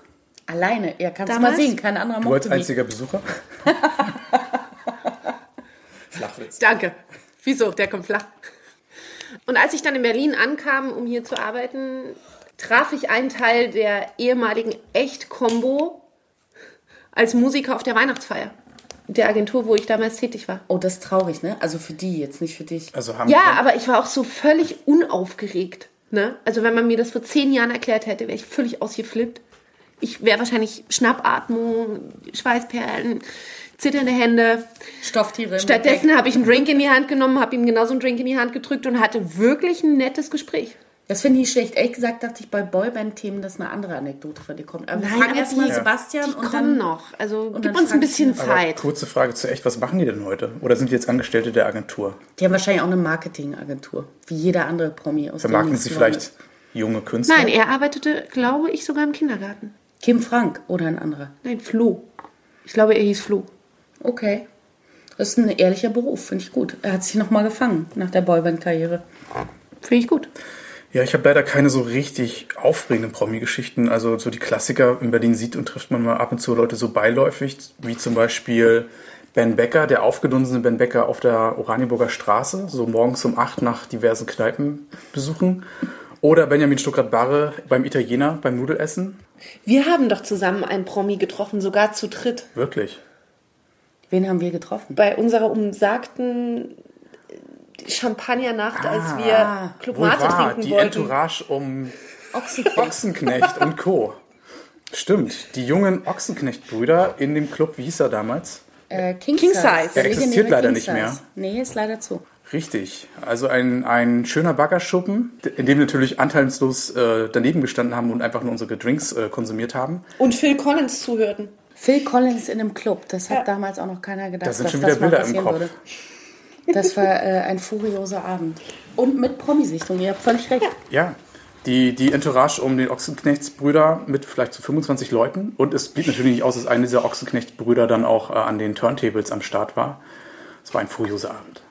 Alleine. Ja, kannst du mal sehen. Kein anderer Du als einziger Besucher? Flachwitz. Danke. Wieso? Der kommt flach. Und als ich dann in Berlin ankam, um hier zu arbeiten, traf ich einen Teil der ehemaligen Echt-Kombo als Musiker auf der Weihnachtsfeier. Der Agentur, wo ich damals tätig war. Oh, das ist traurig, ne? Also für die, jetzt nicht für dich. Also haben Ja, aber ich war auch so völlig unaufgeregt. Ne? Also wenn man mir das vor zehn Jahren erklärt hätte, wäre ich völlig ausgeflippt. Ich wäre wahrscheinlich Schnappatmung, Schweißperlen, zitternde Hände. Stofftiere. Stattdessen habe ich einen Drink in die Hand genommen, habe ihm genauso einen Drink in die Hand gedrückt und hatte wirklich ein nettes Gespräch. Das finde ich schlecht. Ehrlich gesagt dachte ich bei Boyband-Themen, dass eine andere Anekdote von dir kommt. Aber wir Nein, fragen aber erstmal Sebastian Die und kommen dann noch. Also dann gib uns ein bisschen. Aber Zeit. kurze Frage zu echt, was machen die denn heute? Oder sind die jetzt Angestellte der Agentur? Die haben wahrscheinlich auch eine Marketingagentur, wie jeder andere Promi aus Vermarkten sie vielleicht junge Künstler? Nein, er arbeitete, glaube ich, sogar im Kindergarten. Kim Frank oder ein anderer. Nein, Flo. Ich glaube, er hieß Flo. Okay. Das ist ein ehrlicher Beruf, finde ich gut. Er hat sich nochmal gefangen nach der Boyband-Karriere. Finde ich gut. Ja, ich habe leider keine so richtig aufregenden Promi-Geschichten. Also so die Klassiker in Berlin sieht und trifft man mal ab und zu Leute so beiläufig, wie zum Beispiel Ben Becker, der aufgedunsene Ben Becker auf der Oranienburger Straße, so morgens um acht nach diversen Kneipen besuchen. Oder Benjamin Stuckrad-Barre beim Italiener beim Nudelessen. Wir haben doch zusammen einen Promi getroffen, sogar zu dritt. Wirklich. Wen haben wir getroffen? Bei unserer umsagten Champagnernacht, als wir Club Wohl Mate trinken die wollten. Entourage um Ochsenknecht. Ochsenknecht und Co. Stimmt, die jungen Ochsenknecht-Brüder in dem Club, wie hieß er damals? Äh, King, King Size. Size. Der existiert leider King nicht Size. mehr. Nee, ist leider zu. Richtig. Also ein, ein schöner Baggerschuppen, in dem wir natürlich anteilslos äh, daneben gestanden haben und einfach nur unsere Drinks äh, konsumiert haben. Und Phil Collins zuhörten. Phil Collins in einem Club. Das hat Ja. damals auch noch keiner gedacht, Da sind dass schon das wieder mal Bilder im passieren Kopf. würde. Das war äh, ein furioser Abend. Und mit Promi-Sichtung. Ihr habt völlig recht. Ja, die, die Entourage um den Ochsenknechtsbrüder mit vielleicht so 25 Leuten. Und es blieb natürlich nicht aus, dass einer dieser Ochsenknechtbrüder dann auch äh, an den Turntables am Start war. Es war ein furioser Abend.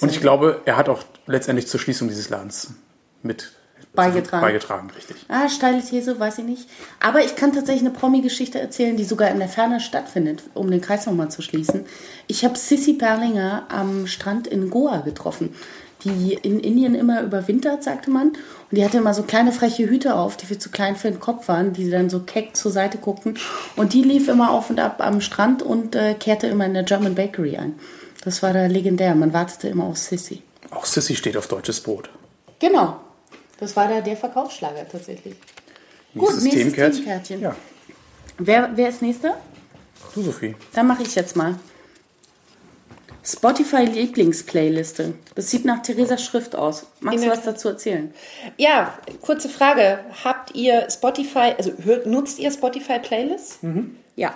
Und ich glaube, er hat auch letztendlich zur Schließung dieses Ladens mit beigetragen. Beigetragen, richtig. Ah, steile These, weiß ich nicht. Aber ich kann tatsächlich eine Promi-Geschichte erzählen, die sogar in der Ferne stattfindet, um den Kreis nochmal zu schließen. Ich habe Sissy Perlinger am Strand in Goa getroffen, die in Indien immer überwintert, sagte man. Und die hatte immer so kleine freche Hüte auf, die viel zu klein für den Kopf waren, die dann so keck zur Seite guckten. Und die lief immer auf und ab am Strand und äh, kehrte immer in der German Bakery ein. Das war da legendär. Man wartete immer auf Sissy. Auch Sissy steht auf deutsches Brot. Genau. Das war da der Verkaufsschlager tatsächlich. Nächstes nächstes Themenkärtchen. Themenkärtchen. Ja, Wer, wer ist nächster? du Sophie. Dann mache ich jetzt mal. Spotify Lieblingsplayliste. Das sieht nach Theresa Schrift aus. Magst du was dazu erzählen? Ja, kurze Frage. Habt ihr Spotify, also nutzt ihr Spotify Playlists? Ja.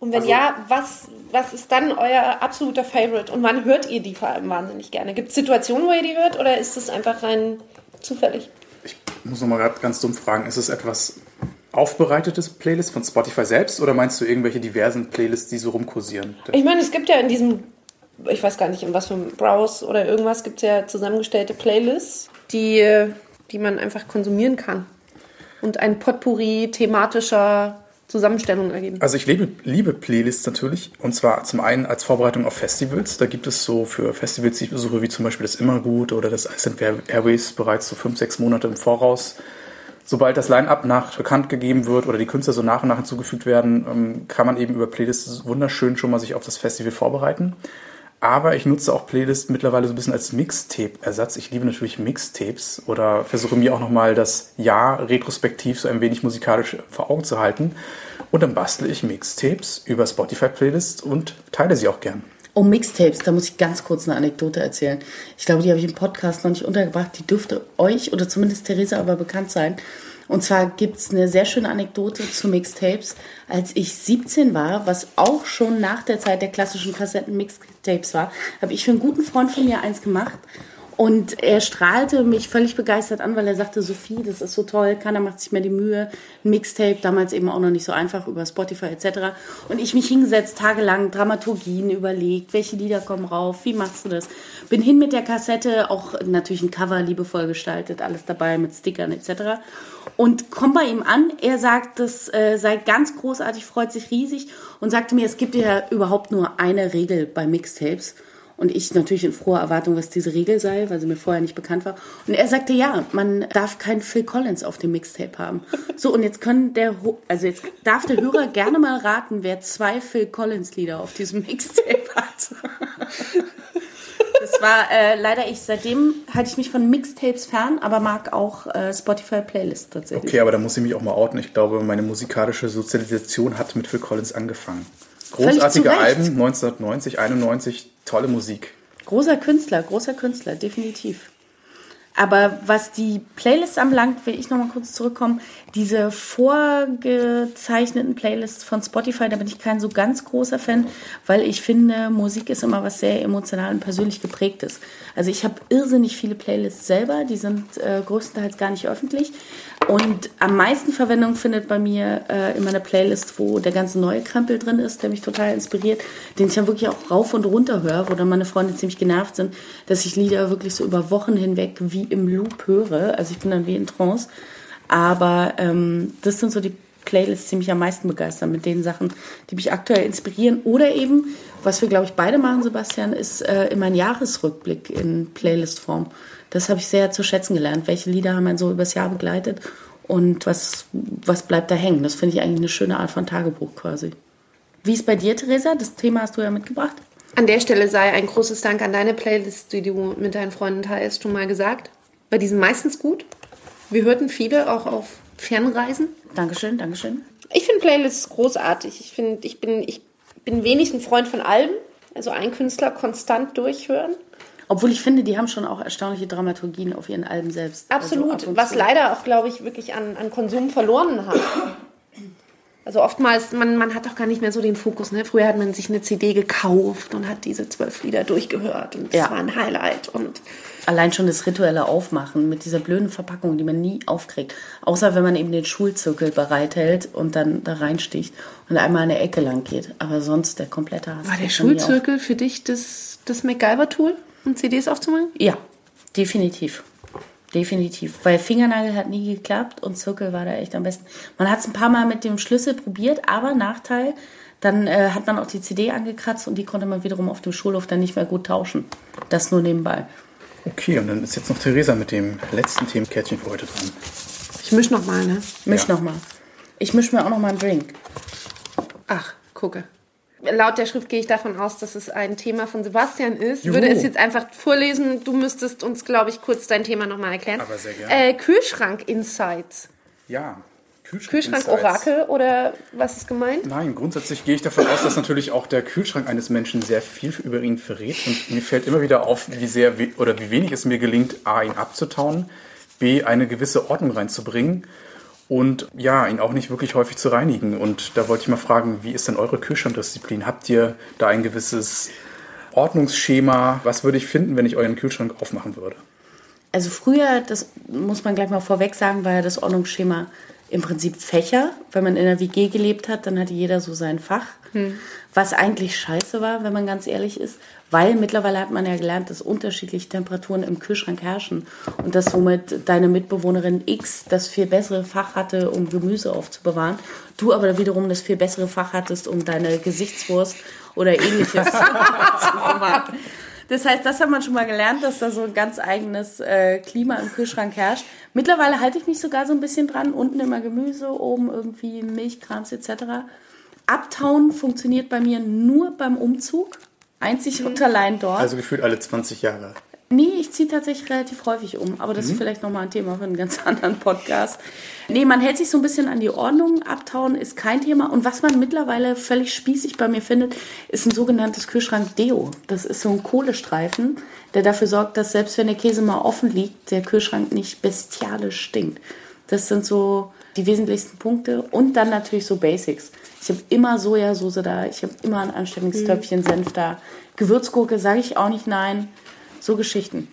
Und wenn ja, was, was ist dann euer absoluter Favorite? Und wann hört ihr die vor allem wahnsinnig gerne? Gibt es Situationen, wo ihr die hört oder ist es einfach rein zufällig? Ich muss noch mal gerade ganz dumm fragen, ist es etwas aufbereitetes Playlist von Spotify selbst oder meinst du irgendwelche diversen Playlists, die so rumkursieren? Ich meine, es gibt ja in diesem, ich weiß gar nicht, in was für einem Browse oder irgendwas, gibt es ja zusammengestellte Playlists, die, die man einfach konsumieren kann. Und ein Potpourri thematischer Zusammenstellungen ergeben. Also ich liebe, liebe Playlists natürlich und zwar zum einen als Vorbereitung auf Festivals. Da gibt es so für Festivals, die ich besuche, wie zum Beispiel das Immergut oder das Iceland Airways bereits so fünf, sechs Monate im Voraus. Sobald das Line-Up nach bekannt gegeben wird oder die Künstler so nach und nach hinzugefügt werden, ähm, kann man eben über Playlists wunderschön schon mal sich auf das Festival vorbereiten. Aber ich nutze auch Playlists mittlerweile so ein bisschen als Mixtape-Ersatz. Ich liebe natürlich Mixtapes oder versuche mir auch nochmal das Jahr retrospektiv so ein wenig musikalisch vor Augen zu halten. Und dann bastle ich Mixtapes über Spotify-Playlists und teile sie auch gern. Oh, Mixtapes, da muss ich ganz kurz eine Anekdote erzählen. Ich glaube, die habe ich im Podcast noch nicht untergebracht. Die dürfte euch oder zumindest Theresa aber bekannt sein. Und zwar gibt es eine sehr schöne Anekdote zu Mixtapes. Als ich 17 war, was auch schon nach der Zeit der klassischen Kassetten-Mixtapes war, habe ich für einen guten Freund von mir eins gemacht. Und er strahlte mich völlig begeistert an, weil er sagte, Sophie, das ist so toll, keiner macht sich mehr die Mühe. Ein Mixtape, damals eben auch noch nicht so einfach über Spotify etc. Und ich mich hingesetzt, tagelang Dramaturgien überlegt, welche Lieder kommen rauf, wie machst du das? Bin hin mit der Kassette, auch natürlich ein Cover liebevoll gestaltet, alles dabei mit Stickern etc. Und komm bei ihm an, er sagt, das äh, sei ganz großartig, freut sich riesig und sagte mir, es gibt ja überhaupt nur eine Regel bei Mixtapes. Und ich natürlich in froher Erwartung, was diese Regel sei, weil sie mir vorher nicht bekannt war. Und er sagte, ja, man darf keinen Phil Collins auf dem Mixtape haben. So, und jetzt können der, also jetzt darf der Hörer gerne mal raten, wer zwei Phil Collins Lieder auf diesem Mixtape hat. Das war äh, leider ich. Seitdem halte ich mich von Mixtapes fern, aber mag auch äh, Spotify Playlist tatsächlich. Okay, aber da muss ich mich auch mal outen. Ich glaube, meine musikalische Sozialisation hat mit Phil Collins angefangen. Großartige. Alben, 1990, 91, tolle Musik. Großer Künstler, großer Künstler, definitiv. Aber was die Playlists anbelangt, will ich nochmal kurz zurückkommen. Diese vorgezeichneten Playlists von Spotify, da bin ich kein so ganz großer Fan, weil ich finde, Musik ist immer was sehr emotional und persönlich geprägtes. Also ich habe irrsinnig viele Playlists selber, die sind äh, größtenteils gar nicht öffentlich. Und am meisten Verwendung findet bei mir äh, immer eine Playlist, wo der ganze neue Krempel drin ist, der mich total inspiriert, den ich dann wirklich auch rauf und runter höre, wo dann meine Freunde ziemlich genervt sind, dass ich Lieder wirklich so über Wochen hinweg wie im Loop höre. Also ich bin dann wie in Trance. Aber ähm, das sind so die Playlists, die mich am meisten begeistern, mit den Sachen, die mich aktuell inspirieren. Oder eben, was wir, glaube ich, beide machen, Sebastian, ist äh, immer ein Jahresrückblick in Playlist-Form. Das habe ich sehr zu schätzen gelernt. Welche Lieder haben einen so übers Jahr begleitet und was, was bleibt da hängen? Das finde ich eigentlich eine schöne Art von Tagebuch quasi. Wie ist bei dir, Theresa? Das Thema hast du ja mitgebracht. An der Stelle sei ein großes Dank an deine Playlist, die du mit deinen Freunden teilst, schon mal gesagt. Weil die sind meistens gut. Wir hörten viele auch auf Fernreisen. Dankeschön, Dankeschön. Ich finde Playlists großartig. Ich finde, ich bin, ich bin wenig ein Freund von Alben. Also einen Künstler konstant durchhören. Obwohl ich finde, die haben schon auch erstaunliche Dramaturgien auf ihren Alben selbst. Absolut. Also ab und was leider auch, glaube ich, wirklich an, an Konsum verloren hat. Also oftmals, man, man hat doch gar nicht mehr so den Fokus. Ne? Früher hat man sich eine CD gekauft und hat diese zwölf Lieder durchgehört und das Ja. war ein Highlight. Und Allein schon das rituelle Aufmachen mit dieser blöden Verpackung, die man nie aufkriegt. Außer wenn man eben den Schulzirkel bereithält und dann da reinsticht und einmal an der Ecke lang geht. Aber sonst der komplette Hass. war der. Schulzirkel für dich das, das MacGyver-Tool, um CDs aufzumachen? Ja, definitiv. Definitiv, weil Fingernagel hat nie geklappt und Zirkel war da echt am besten. Man hat es ein paar Mal mit dem Schlüssel probiert, aber Nachteil, dann äh, hat man auch die CD angekratzt und die konnte man wiederum auf dem Schulhof dann nicht mehr gut tauschen. Das nur nebenbei. Okay, und dann ist jetzt noch Theresa mit dem letzten Themenkärtchen für heute dran. Ich misch noch mal, ne? Misch Ja. noch mal. Ich misch mir auch noch mal einen Drink. Ach, gucke. Laut der Schrift gehe ich davon aus, dass es ein Thema von Sebastian ist. Juhu. Würde es jetzt einfach vorlesen. Du müsstest uns, glaube ich, kurz dein Thema nochmal erklären. Aber sehr gerne. Äh, Kühlschrank-Insights. Ja, Kühlschrank. Kühlschrank-Orakel oder was ist gemeint? Nein, grundsätzlich gehe ich davon aus, dass natürlich auch der Kühlschrank eines Menschen sehr viel über ihn verrät. Und mir fällt immer wieder auf, wie sehr we- oder wie wenig es mir gelingt, A, ihn abzutauen, B, eine gewisse Ordnung reinzubringen und ja, ihn auch nicht wirklich häufig zu reinigen. Und da wollte ich mal fragen, wie ist denn eure Kühlschrankdisziplin? Habt ihr da ein gewisses Ordnungsschema? Was würde ich finden, wenn ich euren Kühlschrank aufmachen würde? Also früher, das muss man gleich mal vorweg sagen, war ja das Ordnungsschema im Prinzip Fächer. Wenn man in der WG gelebt hat, dann hatte jeder so sein Fach. Was eigentlich scheiße war, wenn man ganz ehrlich ist, weil mittlerweile hat man ja gelernt, dass unterschiedliche Temperaturen im Kühlschrank herrschen und dass somit deine Mitbewohnerin X das viel bessere Fach hatte, um Gemüse aufzubewahren. Du aber wiederum das viel bessere Fach hattest, um deine Gesichtswurst oder ähnliches zu bewahren. Das heißt, das hat man schon mal gelernt, dass da so ein ganz eigenes äh, Klima im Kühlschrank herrscht. Mittlerweile halte ich mich sogar so ein bisschen dran. Unten immer Gemüse, oben irgendwie Milchkrams etc. Abtauen funktioniert bei mir nur beim Umzug. Einzig und allein dort. Also gefühlt alle 20 Jahre. Nee, ich ziehe tatsächlich relativ häufig um, aber das ist vielleicht nochmal ein Thema für einen ganz anderen Podcast. Nee, man hält sich so ein bisschen an die Ordnung. Abtauen ist kein Thema. Und was man mittlerweile völlig spießig bei mir findet, ist ein sogenanntes Kühlschrank-Deo. Das ist so ein Kohlestreifen, der dafür sorgt, dass selbst wenn der Käse mal offen liegt, der Kühlschrank nicht bestialisch stinkt. Das sind so die wesentlichsten Punkte. Und dann natürlich so Basics. Ich habe immer Sojasauce da, ich habe immer ein Anstellungstöpfchen Senf da. Gewürzgurke sage ich auch nicht nein. So Geschichten.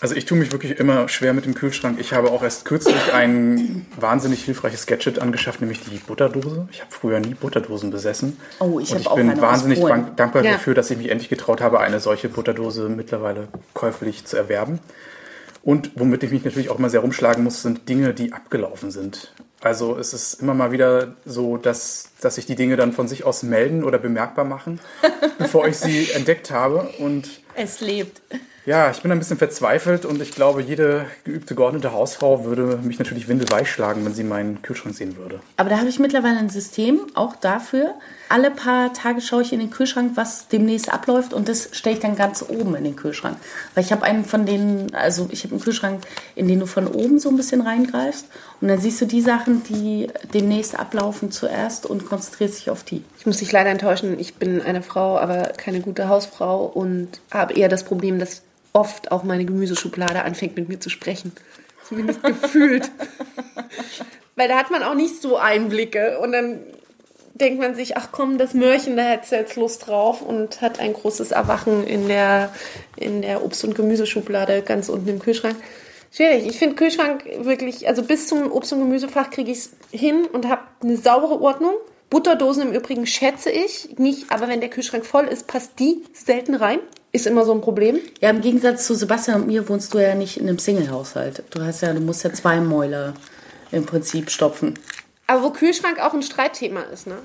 Also ich tue mich wirklich immer schwer mit dem Kühlschrank. Ich habe auch erst kürzlich ein wahnsinnig hilfreiches Gadget angeschafft, nämlich die Butterdose. Ich habe früher nie Butterdosen besessen. Oh, ich Und habe ich auch bin eine aus wahnsinnig dankbar Ja. dafür, dass ich mich endlich getraut habe, eine solche Butterdose mittlerweile käuflich zu erwerben. Und womit ich mich natürlich auch immer sehr rumschlagen muss, sind Dinge, die abgelaufen sind. Also es ist immer mal wieder so, dass, dass sich die Dinge dann von sich aus melden oder bemerkbar machen, bevor ich sie entdeckt habe. Und Es lebt. Ja, ich bin ein bisschen verzweifelt und ich glaube, jede geübte, geordnete Hausfrau würde mich natürlich windelweich schlagen, wenn sie meinen Kühlschrank sehen würde. Aber da habe ich mittlerweile ein System, auch dafür. Alle paar Tage schaue ich in den Kühlschrank, was demnächst abläuft und das stelle ich dann ganz oben in den Kühlschrank. Weil ich habe einen von denen, also ich habe einen Kühlschrank, in den du von oben so ein bisschen reingreifst und dann siehst du die Sachen, die demnächst ablaufen zuerst und konzentrierst dich auf die. Ich muss dich leider enttäuschen. Ich bin eine Frau, aber keine gute Hausfrau und habe eher das Problem, dass oft auch meine Gemüseschublade anfängt mit mir zu sprechen. Zumindest gefühlt. Weil da hat man auch nicht so Einblicke und dann denkt man sich, ach komm, das Möhrchen, da hättest du jetzt Lust drauf und hat ein großes Erwachen in der, in der Obst- und Gemüseschublade ganz unten im Kühlschrank. Schwierig. Ich finde Kühlschrank wirklich, also bis zum Obst- und Gemüsefach kriege ich es hin und habe eine saubere Ordnung. Butterdosen im Übrigen schätze ich nicht, aber wenn der Kühlschrank voll ist, passt die selten rein. Ist immer so ein Problem. Ja, im Gegensatz zu Sebastian und mir wohnst du ja nicht in einem Single-Haushalt. Du hast ja, du musst ja zwei Mäuler im Prinzip stopfen. Aber wo Kühlschrank auch ein Streitthema ist, ne?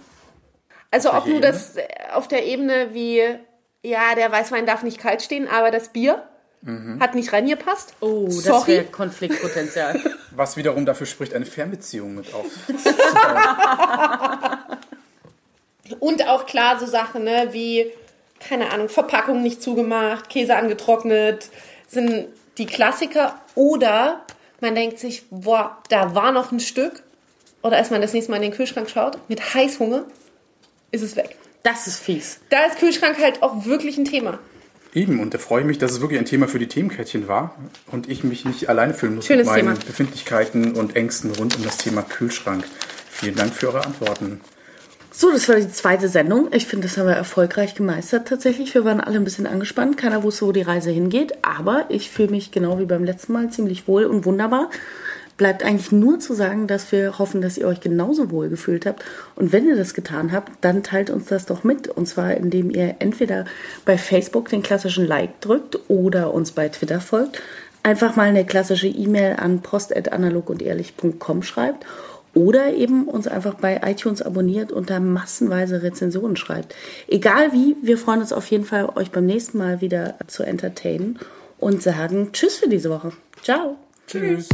Also ob nur das auf der Ebene wie, ja, der Weißwein darf nicht kalt stehen, aber das Bier hat nicht reingepasst. Oh, das Sorry. wäre Konfliktpotenzial. Was wiederum dafür spricht, eine Fernbeziehung mit auf. Und auch klar so Sachen, ne, wie, keine Ahnung, Verpackung nicht zugemacht, Käse angetrocknet, sind die Klassiker. Oder man denkt sich, boah, da war noch ein Stück. Oder als man das nächste Mal in den Kühlschrank schaut, mit Heißhunger, ist es weg. Das ist fies. Da ist Kühlschrank halt auch wirklich ein Thema. Eben, und da freue ich mich, dass es wirklich ein Thema für die Themenkärtchen war und ich mich nicht alleine fühlen muss Schönes mit meinen Thema. Befindlichkeiten und Ängsten rund um das Thema Kühlschrank. Vielen Dank für eure Antworten. So, das war die zweite Sendung. Ich finde, das haben wir erfolgreich gemeistert tatsächlich. Wir waren alle ein bisschen angespannt. Keiner wusste, wo die Reise hingeht. Aber ich fühle mich genau wie beim letzten Mal ziemlich wohl und wunderbar. Bleibt eigentlich nur zu sagen, dass wir hoffen, dass ihr euch genauso wohl gefühlt habt. Und wenn ihr das getan habt, dann teilt uns das doch mit. Und zwar, indem ihr entweder bei Facebook den klassischen Like drückt oder uns bei Twitter folgt. einfach mal eine klassische E-Mail an post.analogundehrlich.com schreibt oder eben uns einfach bei iTunes abonniert und da massenweise Rezensionen schreibt. Egal wie, wir freuen uns auf jeden Fall, euch beim nächsten Mal wieder zu entertainen und sagen Tschüss für diese Woche. Ciao. Tschüss.